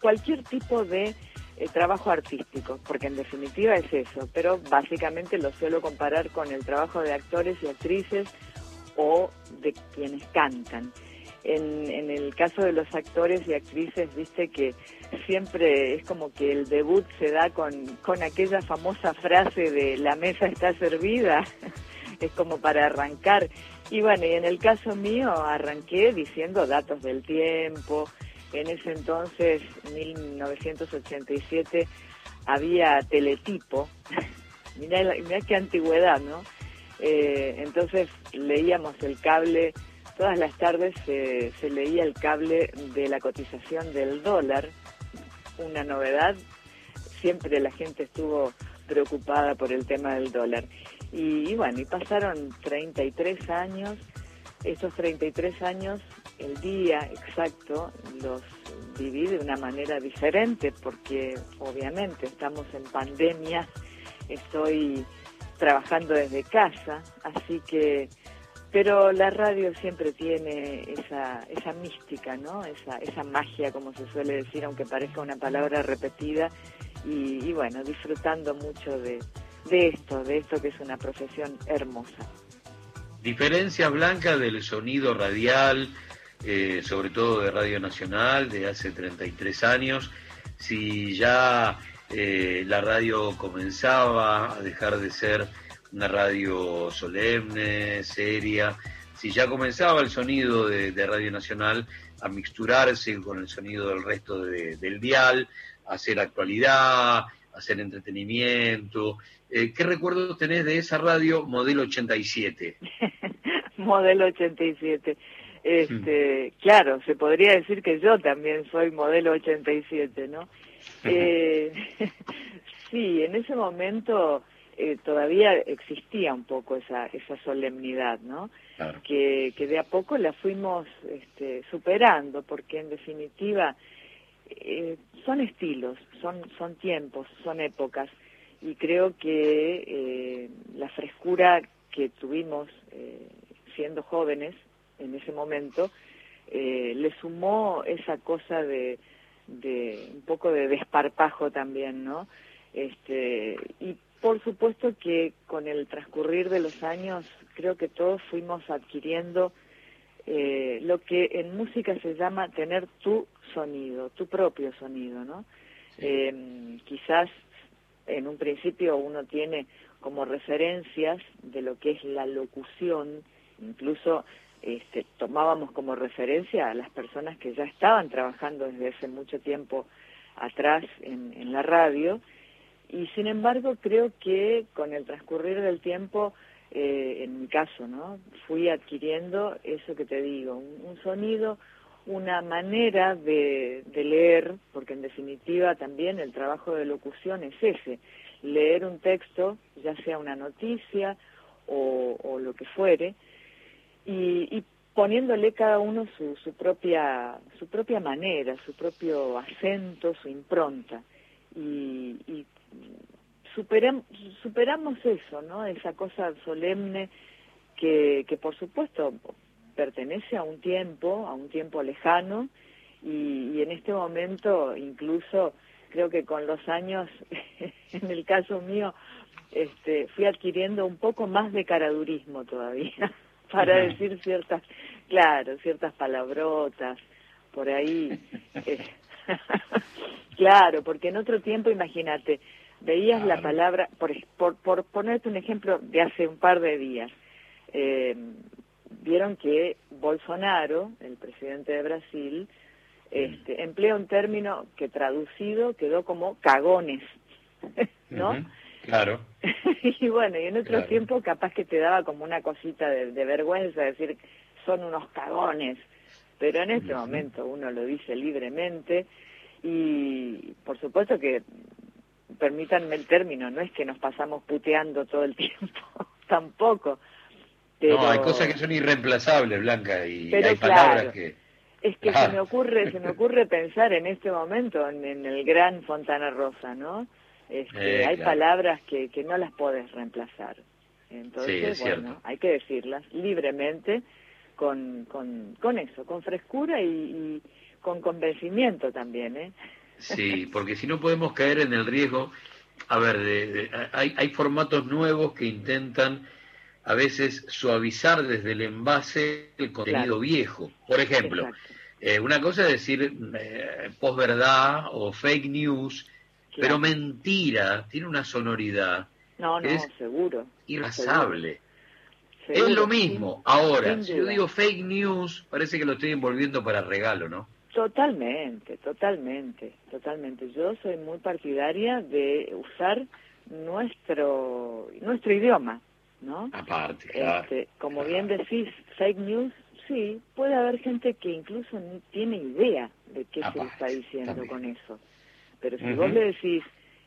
cualquier tipo de eh, trabajo artístico, porque en definitiva es eso, pero básicamente lo suelo comparar con el trabajo de actores y actrices o de quienes cantan. En, en, el caso de los actores y actrices, viste que siempre es como que el debut se da con, con aquella famosa frase de la mesa está servida, es como para arrancar. Y bueno, y en el caso mío arranqué diciendo datos del tiempo, en ese entonces, 1987, había teletipo, mirá, mirá qué antigüedad, ¿no? Eh, entonces leíamos el cable todas las tardes se, leía el cable de la cotización del dólar, una novedad. Siempre la gente estuvo preocupada por el tema del dólar. Y, y bueno, y pasaron 33 años. Estos 33 años, el día exacto, los viví de una manera diferente porque obviamente estamos en pandemia, estoy trabajando desde casa, así que pero la radio siempre tiene esa, esa mística, ¿no? Esa, esa magia, como se suele decir, aunque parezca una palabra repetida, y, y bueno, disfrutando mucho de, de esto, de esto que es una profesión hermosa. Diferencia blanca del sonido radial, eh, sobre todo de Radio Nacional, de hace 33 años, si ya eh, la radio comenzaba a dejar de ser una radio solemne, seria. Si ya comenzaba el sonido de, de, Radio Nacional a mixturarse con el sonido del resto de, del dial, a hacer actualidad, a hacer entretenimiento. Eh, ¿Qué recuerdos tenés de esa radio modelo 87? modelo 87. Este, hmm. Claro, se podría decir que yo también soy modelo 87, ¿no? eh, sí, en ese momento eh, todavía existía un poco esa, esa solemnidad, ¿no? Claro. Que, que de a poco la fuimos este, superando, porque en definitiva eh, son estilos, son, son tiempos, son épocas, y creo que eh, la frescura que tuvimos eh, siendo jóvenes en ese momento eh, le sumó esa cosa de, de un poco de desparpajo también, ¿no? Este, y por supuesto que con el transcurrir de los años creo que todos fuimos adquiriendo eh, lo que en música se llama tener tu sonido, tu propio sonido, ¿no? Eh, quizás en un principio uno tiene como referencias de lo que es la locución, incluso este, tomábamos como referencia a las personas que ya estaban trabajando desde hace mucho tiempo atrás en, la radio, y sin embargo creo que con el transcurrir del tiempo, eh, en mi caso, ¿no? Fui adquiriendo eso que te digo, un, sonido, una manera de, leer, porque en definitiva también el trabajo de locución es ese, leer un texto, ya sea una noticia o, o lo que fuere, y, y poniéndole cada uno su, su propia su propia manera, su propio acento, su impronta y, y superam, superamos eso, ¿no? Esa cosa solemne que, que por supuesto pertenece a un tiempo, a un tiempo lejano y, y en este momento incluso creo que con los años, en el caso mío, este, fui adquiriendo un poco más de caradurismo todavía para decir ciertas, claro, ciertas palabrotas por ahí. Eh, claro, porque en otro tiempo, imagínate, veías la palabra, por, por, por, ponerte un ejemplo de hace un par de días, eh, vieron que Bolsonaro, el presidente de Brasil, este, emplea un término que traducido quedó como cagones, ¿no? Claro. y bueno, y en otro tiempo capaz que te daba como una cosita de, de vergüenza decir son unos cagones, pero en este momento uno lo dice libremente y por supuesto que permítanme el término, no es que nos pasamos puteando todo el tiempo, tampoco. Pero... No, hay cosas que son irreemplazables, Blanca, y hay palabras que... Es que se me ocurre, se me ocurre pensar en este momento en, en el gran Fontana Rosa, ¿no? Este, Eh, hay claro. palabras que, que no las puedes reemplazar. Entonces, Sí, bueno, cierto. hay que decirlas libremente, con, con, con eso, con frescura y, y con convencimiento también, ¿eh? Sí, porque si no podemos caer en el riesgo, a ver, de, de- hay, hay formatos nuevos que intentan a veces suavizar desde el envase el contenido Claro. viejo. Por ejemplo, eh, una cosa es decir eh, posverdad o fake news, pero mentira, tiene una sonoridad No, no, Es seguro. irrasable. Seguro, Es lo mismo. Ahora, si yo digo fake news, parece que lo estoy envolviendo para regalo, ¿no? Totalmente, totalmente, totalmente. Yo soy muy partidaria de usar nuestro nuestro idioma, ¿no? Aparte, claro. Este, como bien decís, fake news, sí, puede haber gente que incluso ni tiene idea de qué se le está diciendo con eso. Pero si vos le decís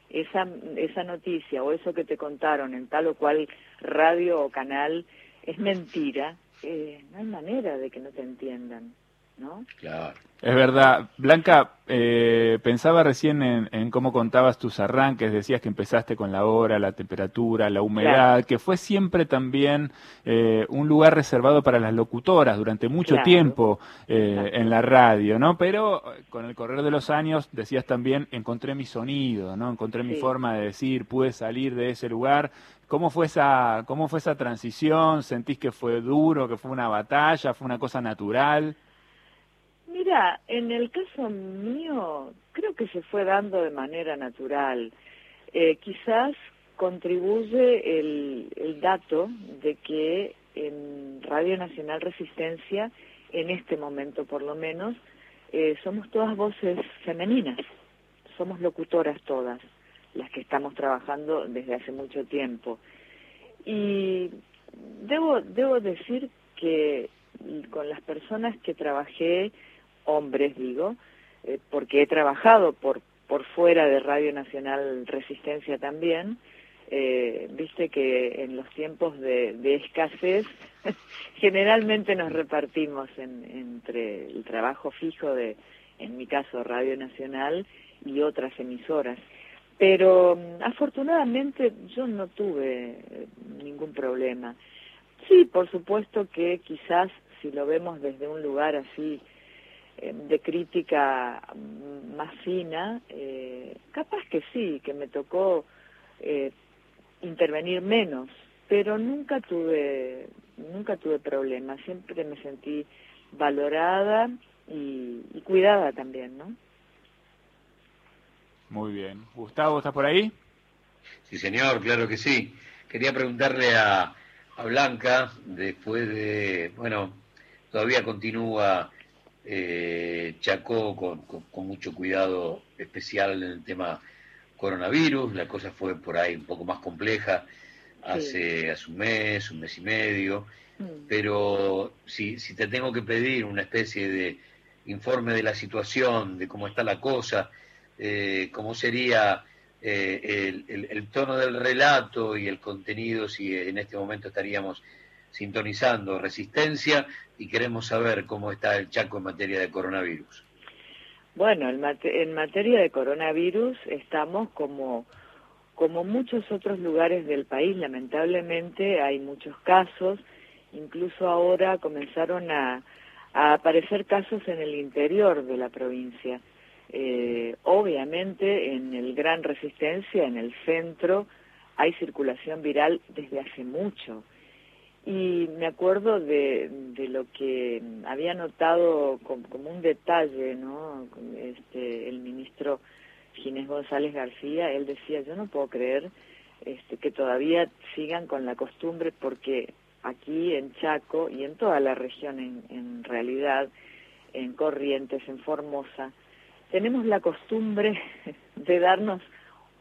esa, esa noticia o eso que te contaron en tal o cual radio o canal es mentira, eh, no hay manera de que no te entiendan, ¿no? Claro. Es verdad. Blanca, eh, pensaba recién en, en cómo contabas tus arranques, decías que empezaste con la hora, la temperatura, la humedad, Claro. que fue siempre también eh, un lugar reservado para las locutoras durante mucho Claro. tiempo eh, en la radio, ¿no? Pero eh, con el correr de los años, decías también, encontré mi sonido, ¿no? Encontré mi forma de decir, pude salir de ese lugar. ¿Cómo fue esa, cómo fue esa transición? ¿Sentís que fue duro, que fue una batalla, fue una cosa natural? Mira, en el caso mío, creo que se fue dando de manera natural. Eh, quizás contribuye el, dato de que en Radio Nacional Resistencia, en este momento por lo menos, eh, somos todas voces femeninas, somos locutoras todas, las que estamos trabajando desde hace mucho tiempo. Y debo, debo decir que con las personas que trabajé, hombres digo, eh, porque he trabajado por, por fuera de Radio Nacional Resistencia también, eh, viste que en los tiempos de, de escasez generalmente nos repartimos en- entre el trabajo fijo de, en mi caso, Radio Nacional y otras emisoras. Pero mm, afortunadamente yo no tuve eh, ningún problema. Sí, por supuesto que quizás si lo vemos desde un lugar así de crítica mm, más fina, eh, capaz que sí, que me tocó eh, intervenir menos, pero nunca tuve, nunca tuve problemas, siempre me sentí valorada y, y cuidada también, ¿no? Muy bien. Gustavo, ¿estás por ahí? Sí, señor, claro que sí. Quería preguntarle a, a Blanca, después de, bueno, todavía continúa eh, Chacó con, con, con, mucho cuidado especial en el tema coronavirus, la cosa fue por ahí un poco más compleja hace, sí. hace un mes, un mes y medio, mm. pero si, si te tengo que pedir una especie de informe de la situación, de cómo está la cosa, eh, cómo sería eh, el, el, el, tono del relato y el contenido si en este momento estaríamos sintonizando resistencia y queremos saber cómo está el Chaco en materia de coronavirus. Bueno, en, mate en materia de coronavirus estamos como, como muchos otros lugares del país, lamentablemente hay muchos casos, incluso ahora comenzaron a, a aparecer casos en el interior de la provincia. Eh, obviamente en el Gran Resistencia, en el centro, hay circulación viral desde hace mucho. Y me acuerdo de, de lo que había notado como, como, un detalle, ¿no? Este, el ministro Ginés González García, él decía, yo no puedo creer este, que todavía sigan con la costumbre, porque aquí en Chaco y en toda la región en, en realidad, en Corrientes, en Formosa, tenemos la costumbre de darnos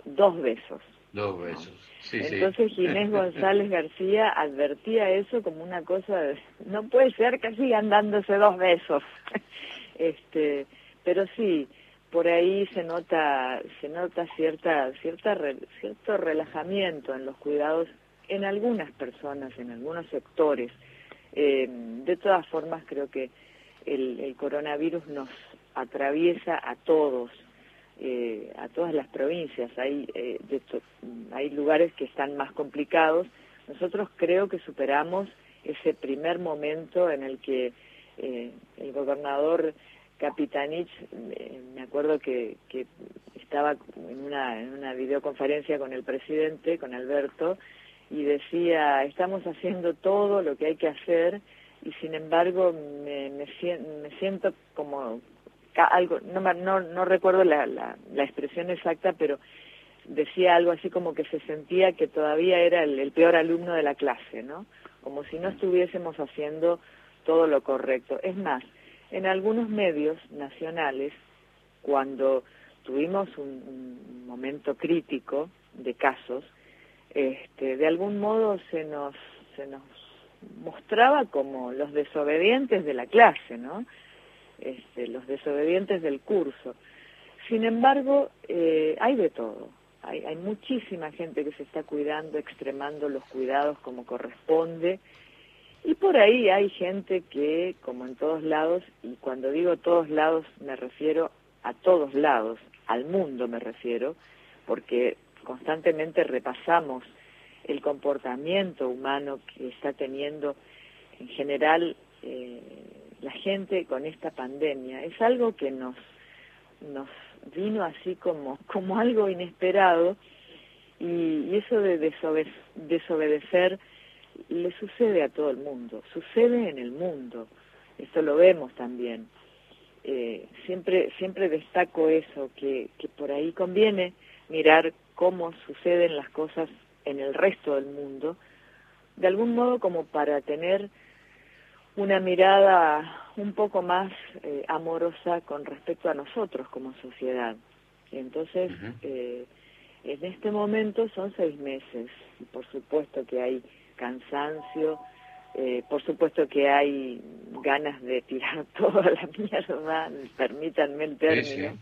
dos besos. Dos besos. Sí, Entonces sí. Ginés González García advertía eso como una cosa, de, no puede ser que sigan dándose dos besos. este, pero sí, por ahí se nota, se nota cierta, cierta, cierto relajamiento en los cuidados en algunas personas, en algunos sectores. Eh, de todas formas, creo que el, el coronavirus nos atraviesa a todos, eh, a todas las provincias. Hay, eh, de hay lugares que están más complicados. Nosotros creo que superamos ese primer momento en el que eh, el gobernador Capitanich, me acuerdo que, que estaba en una, en una videoconferencia con el presidente, con Alberto, y decía, estamos haciendo todo lo que hay que hacer y sin embargo me, me, me siento como algo, no, no, no recuerdo la, la, la, expresión exacta, pero decía algo así como que se sentía que todavía era el, el, peor alumno de la clase, ¿no? Como si no estuviésemos haciendo todo lo correcto. Es más, en algunos medios nacionales, cuando tuvimos un, un momento crítico de casos, este, de algún modo se nos, se nos mostraba como los desobedientes de la clase, ¿no? Este, los desobedientes del curso. Sin embargo, eh, hay de todo. Hay, muchísima gente que se está cuidando, extremando los cuidados como corresponde. Y por ahí hay gente que, como en todos lados, y cuando digo todos lados me refiero a todos lados, al mundo me refiero, porque constantemente repasamos el comportamiento humano que está teniendo en general eh, la gente con esta pandemia. Es algo que nos, nos vino así como, como algo inesperado y, y eso de desobede desobedecer le sucede a todo el mundo, sucede en el mundo, esto lo vemos también. Eh, siempre, siempre destaco eso, que, que por ahí conviene mirar cómo suceden las cosas en el resto del mundo, de algún modo como para tener una mirada un poco más eh, amorosa con respecto a nosotros como sociedad. Y entonces, uh -huh. eh, en este momento son seis meses, y por supuesto que hay cansancio, eh, por supuesto que hay ganas de tirar toda la mierda, permítanme el término, sí,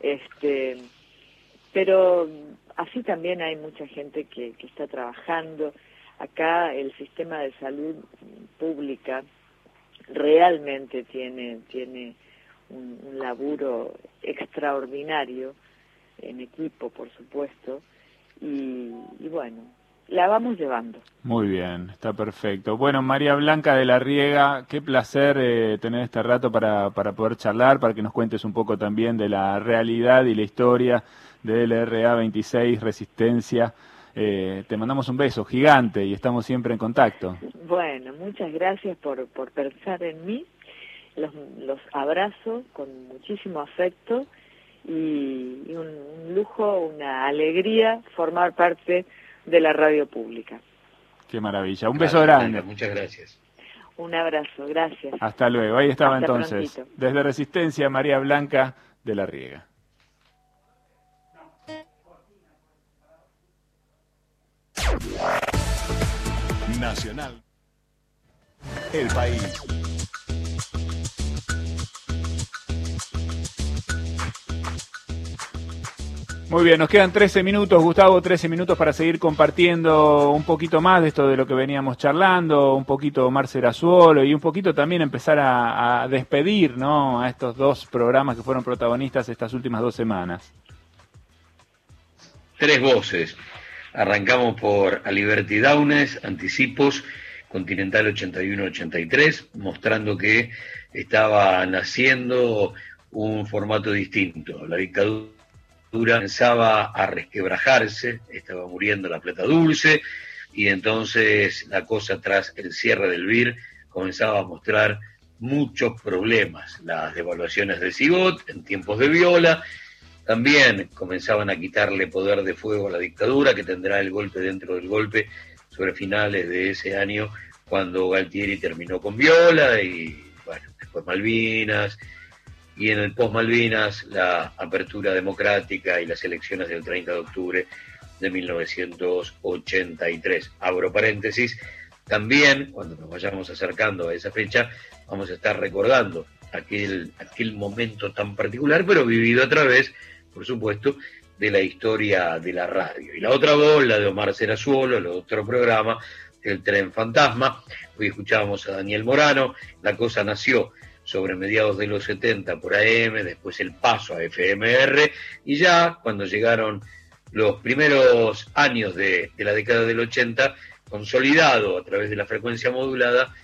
sí. este pero así también hay mucha gente que, que está trabajando. Acá el sistema de salud pública realmente tiene, tiene un, laburo extraordinario en equipo, por supuesto, y, y bueno, la vamos llevando. Muy bien, está perfecto. Bueno, María Blanca de la Riega, qué placer eh, tener este rato para, para poder charlar, para que nos cuentes un poco también de la realidad y la historia del RA 26 Resistencia. Eh, te mandamos un beso gigante y estamos siempre en contacto. Bueno, muchas gracias por, por pensar en mí. Los, los abrazo con muchísimo afecto y, y un, un lujo, una alegría formar parte de la radio pública. Qué maravilla. Un beso grande. Muchas gracias. Un abrazo, gracias. Hasta luego. Ahí estaba Hasta entonces. prontito. Desde Resistencia, María Blanca de la Riega. Nacional. El país. Muy bien, nos quedan 13 minutos, Gustavo, 13 minutos para seguir compartiendo un poquito más de esto de lo que veníamos charlando, un poquito Omar Serazuolo y un poquito también empezar a, a despedir ¿no? a estos dos programas que fueron protagonistas estas últimas dos semanas. Tres voces. Arrancamos por Aliberti Downes, Anticipos, Continental 81-83, mostrando que estaba naciendo un formato distinto. La dictadura comenzaba a resquebrajarse, estaba muriendo la plata dulce, y entonces la cosa tras el cierre del BIR comenzaba a mostrar muchos problemas. Las devaluaciones del CIGOT en tiempos de viola, también comenzaban a quitarle poder de fuego a la dictadura, que tendrá el golpe dentro del golpe sobre finales de ese año, cuando Galtieri terminó con viola y, bueno, después Malvinas, y en el post-Malvinas la apertura democrática y las elecciones del 30 de octubre de 1983. Abro paréntesis, también cuando nos vayamos acercando a esa fecha vamos a estar recordando aquel, aquel momento tan particular, pero vivido a través, por supuesto, de la historia de la radio. Y la otra voz, la de Omar Serazuolo, el otro programa, El Tren Fantasma. Hoy escuchábamos a Daniel Morano, La Cosa Nació sobre mediados de los 70 por AM, después el paso a FMR, y ya cuando llegaron los primeros años de, de la década del 80, consolidado a través de la frecuencia modulada,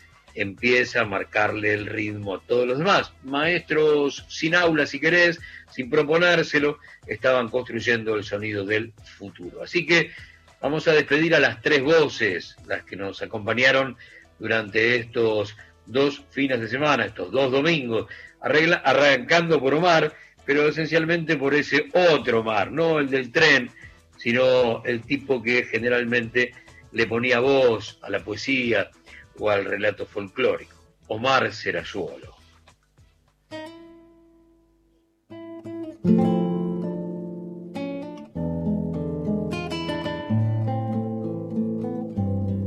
empieza a marcarle el ritmo a todos los demás. Maestros sin aula, si querés, sin proponérselo, estaban construyendo el sonido del futuro. Así que vamos a despedir a las tres voces, las que nos acompañaron durante estos dos fines de semana, estos dos domingos, arrancando por Omar, pero esencialmente por ese otro Omar, no el del tren, sino el tipo que generalmente le ponía voz a la poesía o al relato folclórico, Omar Serazuolo.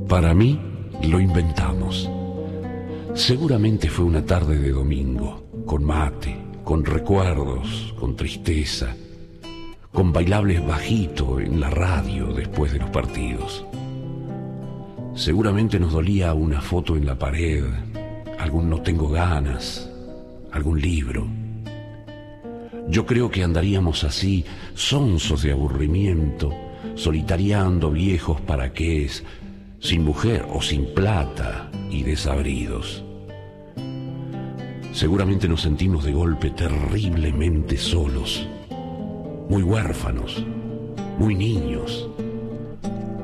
Para mí, lo inventamos. Seguramente fue una tarde de domingo, con mate, con recuerdos, con tristeza, con bailables bajito en la radio después de los partidos. Seguramente nos dolía una foto en la pared, algún no tengo ganas, algún libro. Yo creo que andaríamos así, sonsos de aburrimiento, solitariando viejos paraqués, sin mujer o sin plata y desabridos. Seguramente nos sentimos de golpe terriblemente solos, muy huérfanos, muy niños.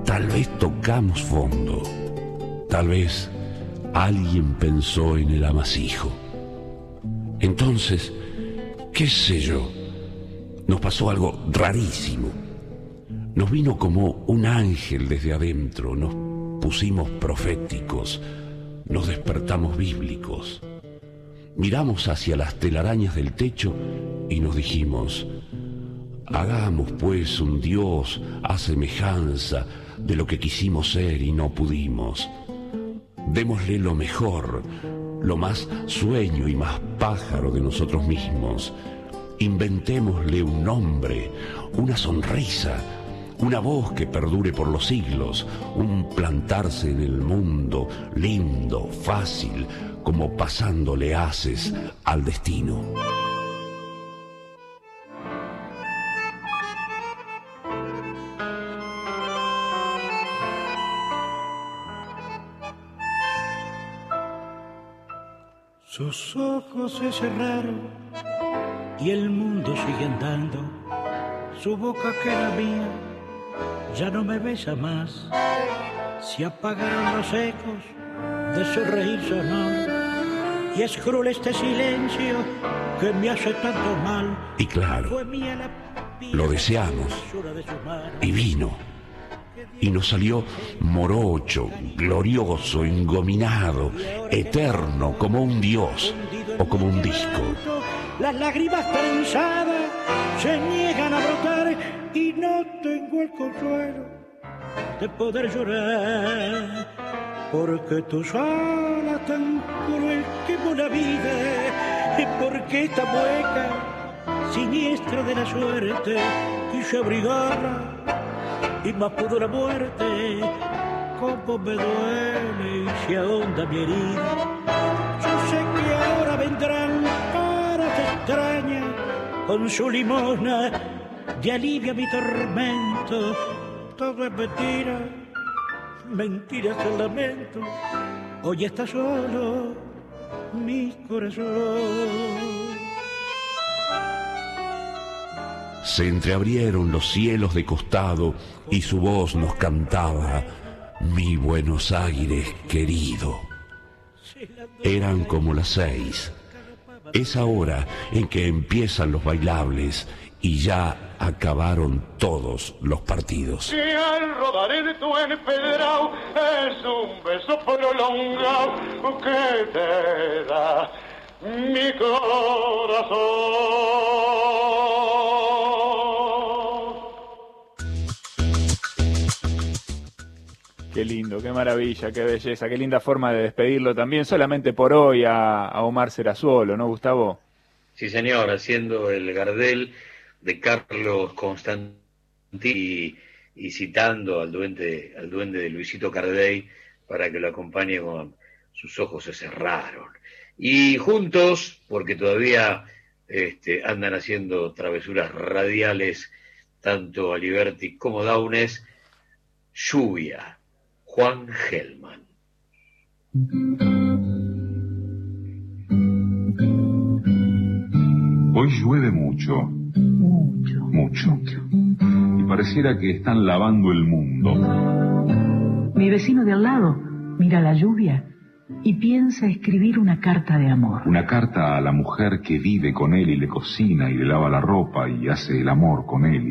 Tal vez tocamos fondo, tal vez alguien pensó en el amasijo. Entonces, qué sé yo, nos pasó algo rarísimo. Nos vino como un ángel desde adentro, nos pusimos proféticos, nos despertamos bíblicos. Miramos hacia las telarañas del techo y nos dijimos, hagamos pues un Dios a semejanza de lo que quisimos ser y no pudimos. Démosle lo mejor, lo más sueño y más pájaro de nosotros mismos. Inventémosle un nombre, una sonrisa, una voz que perdure por los siglos, un plantarse en el mundo lindo, fácil, como pasándole haces al destino. Sus ojos se cerraron y el mundo sigue andando. Su boca que era mía ya no me besa más. Se apagaron los ecos de su reír sonoro y es cruel este silencio que me hace tanto mal. Y claro, lo deseamos y vino. Y nos salió morocho, glorioso, engominado, eterno, como un dios o como un disco. Las lágrimas trenzadas se niegan a brotar y no tengo el consuelo de poder llorar. Porque tus alas tan cruel quemó la vida y porque esta mueca siniestra de la suerte quise abrigarla y más pudo la muerte. Como me duele y se ahonda mi herida. Yo sé que ahora vendrán caras extrañas. Con su limosna y alivia mi tormento. Todo es mentira mentira es el lamento. Hoy está solo mi corazón Se entreabrieron los cielos de costado y su voz nos cantaba, mi Buenos Aires querido. Eran como las seis, esa hora en que empiezan los bailables y ya acabaron todos los partidos. Que al rodar empedrado es un beso prolongado que te da mi corazón. Qué lindo, qué maravilla, qué belleza, qué linda forma de despedirlo también, solamente por hoy a, a Omar Serazuolo, ¿no, Gustavo? Sí, señor, haciendo el Gardel de Carlos Constantini y, y citando al duende, al duende de Luisito Cardey para que lo acompañe con sus ojos se cerraron. Y juntos, porque todavía este, andan haciendo travesuras radiales, tanto Aliberti como Daunes, lluvia, Juan Gelman. Hoy llueve mucho. Mucho. Mucho. Y pareciera que están lavando el mundo. Mi vecino de al lado mira la lluvia y piensa escribir una carta de amor. Una carta a la mujer que vive con él y le cocina y le lava la ropa y hace el amor con él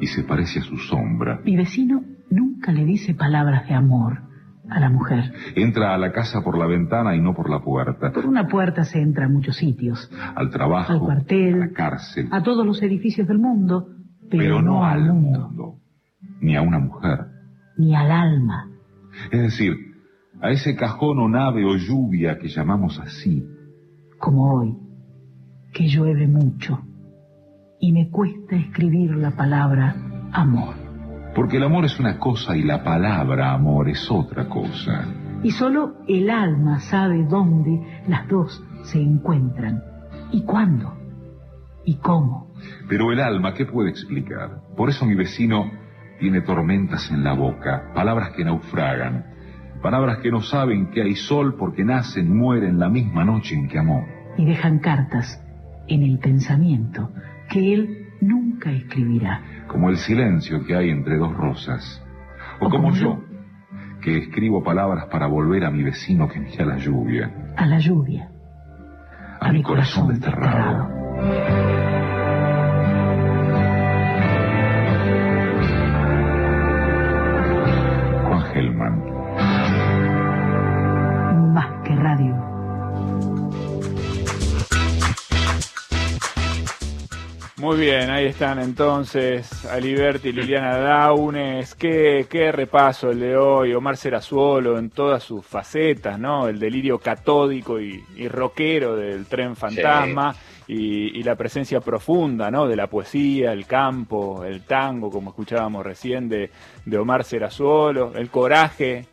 y, y se parece a su sombra. Mi vecino nunca le dice palabras de amor a la mujer. Entra a la casa por la ventana y no por la puerta. Por una puerta se entra a muchos sitios, Al trabajo, al cuartel, a la cárcel. a todos los edificios del mundo, pero, pero no al al mundo, mundo. Ni a una mujer. ni al alma. Es decir, a ese cajón o nave o lluvia que llamamos así. como hoy, que llueve mucho y me cuesta escribir la palabra amor. Porque el amor es una cosa y la palabra amor es otra cosa. Y solo el alma sabe dónde las dos se encuentran y cuándo y cómo. Pero el alma, ¿qué puede explicar? Por eso mi vecino tiene tormentas en la boca, palabras que naufragan, palabras que no saben que hay sol porque nacen y mueren la misma noche en que amó. Y dejan cartas en el pensamiento que él nunca escribirá. Como el silencio que hay entre dos rosas. O como yo, que escribo palabras para volver a mi vecino que mira la lluvia, A la lluvia. a mi corazón desterrado. Juan Gelman. Muy bien, ahí están entonces Aliberti y Liliana Daunes. Qué, qué repaso el de hoy. Omar Serazuolo en todas sus facetas, ¿no? El delirio catódico y, y rockero del tren fantasma y, y la presencia profunda, ¿no? De la poesía, el campo, el tango, como escuchábamos recién de, de Omar Serazuolo, el coraje,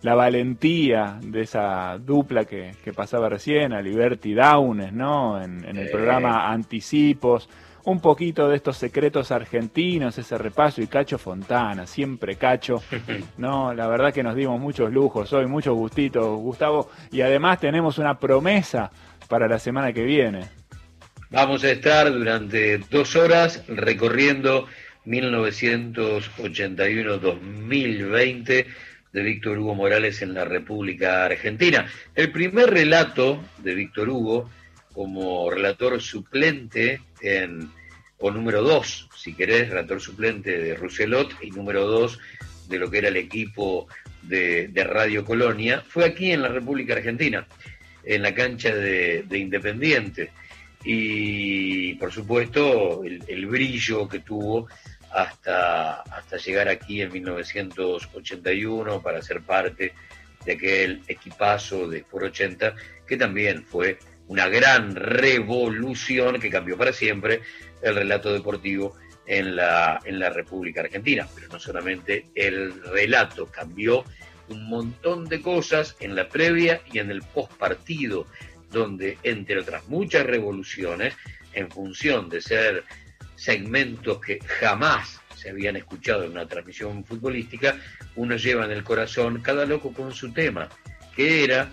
la valentía de esa dupla que, que pasaba recién, Aliberti y Daunes, ¿no? En, en el programa Anticipos un poquito de estos secretos argentinos, ese repaso y Cacho Fontana, siempre Cacho. No, la verdad que nos dimos muchos lujos hoy, muchos gustitos, Gustavo, y además tenemos una promesa para la semana que viene. Vamos a estar durante dos horas recorriendo 1981-2020 de Víctor Hugo Morales en la República Argentina. El primer relato de Víctor Hugo como relator suplente en, o número dos, si querés, relator suplente de Rousselot y número dos de lo que era el equipo de, Radio Colonia, fue aquí en la República Argentina, en la cancha de, de Independiente. Y por supuesto el, brillo que tuvo hasta, hasta llegar aquí en 1981 para ser parte de aquel equipazo de por 80 que también fue una gran revolución que cambió para siempre el relato deportivo en la, en la República Argentina. Pero no solamente el relato, cambió un montón de cosas en la previa y en el post partido, donde entre otras muchas revoluciones, en función de ser segmentos que jamás se habían escuchado en una transmisión futbolística, uno lleva en el corazón cada loco con su tema, que era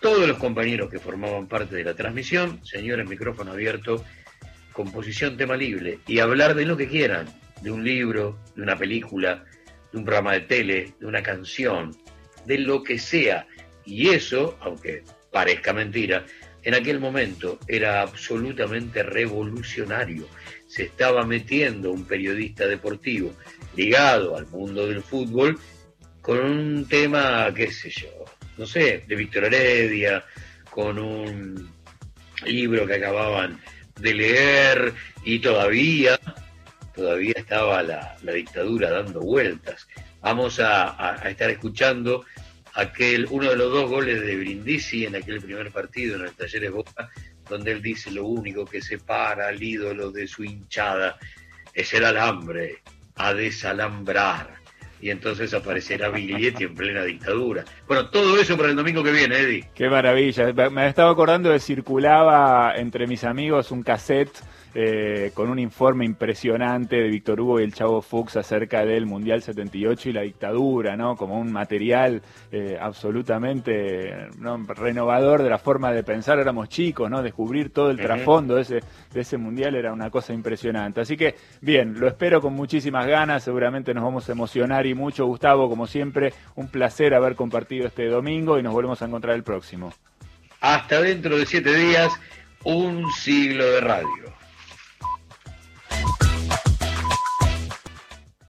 todos los compañeros que formaban parte de la transmisión, señores, micrófono abierto, composición tema libre, y hablar de lo que quieran, de un libro, de una película, de un programa de tele, de una canción, de lo que sea. Y eso, aunque parezca mentira, en aquel momento era absolutamente revolucionario. Se estaba metiendo un periodista deportivo ligado al mundo del fútbol con un tema, qué sé yo, no sé, de Víctor Heredia, con un libro que acababan de leer y todavía, todavía estaba la, la dictadura dando vueltas. Vamos a, a, estar escuchando aquel, uno de los dos goles de Brindisi en aquel primer partido en el Talleres Boca, donde él dice lo único que separa al ídolo de su hinchada es el alambre, a desalambrar. Y entonces aparecerá Biglietti en plena dictadura. Bueno, todo eso para el domingo que viene, Eddie. Qué maravilla. Me estaba acordando de circulaba entre mis amigos un cassette eh, con un informe impresionante de Víctor Hugo y el Chavo Fuchs acerca del Mundial 78 y la dictadura, ¿no? Como un material eh, absolutamente ¿no? renovador de la forma de pensar. Éramos chicos, ¿no? Descubrir todo el trasfondo de ese, de ese Mundial era una cosa impresionante. Así que, bien, lo espero con muchísimas ganas. Seguramente nos vamos a emocionar y mucho. Gustavo, como siempre, un placer haber compartido este domingo y nos volvemos a encontrar el próximo. Hasta dentro de siete días, un siglo de radio.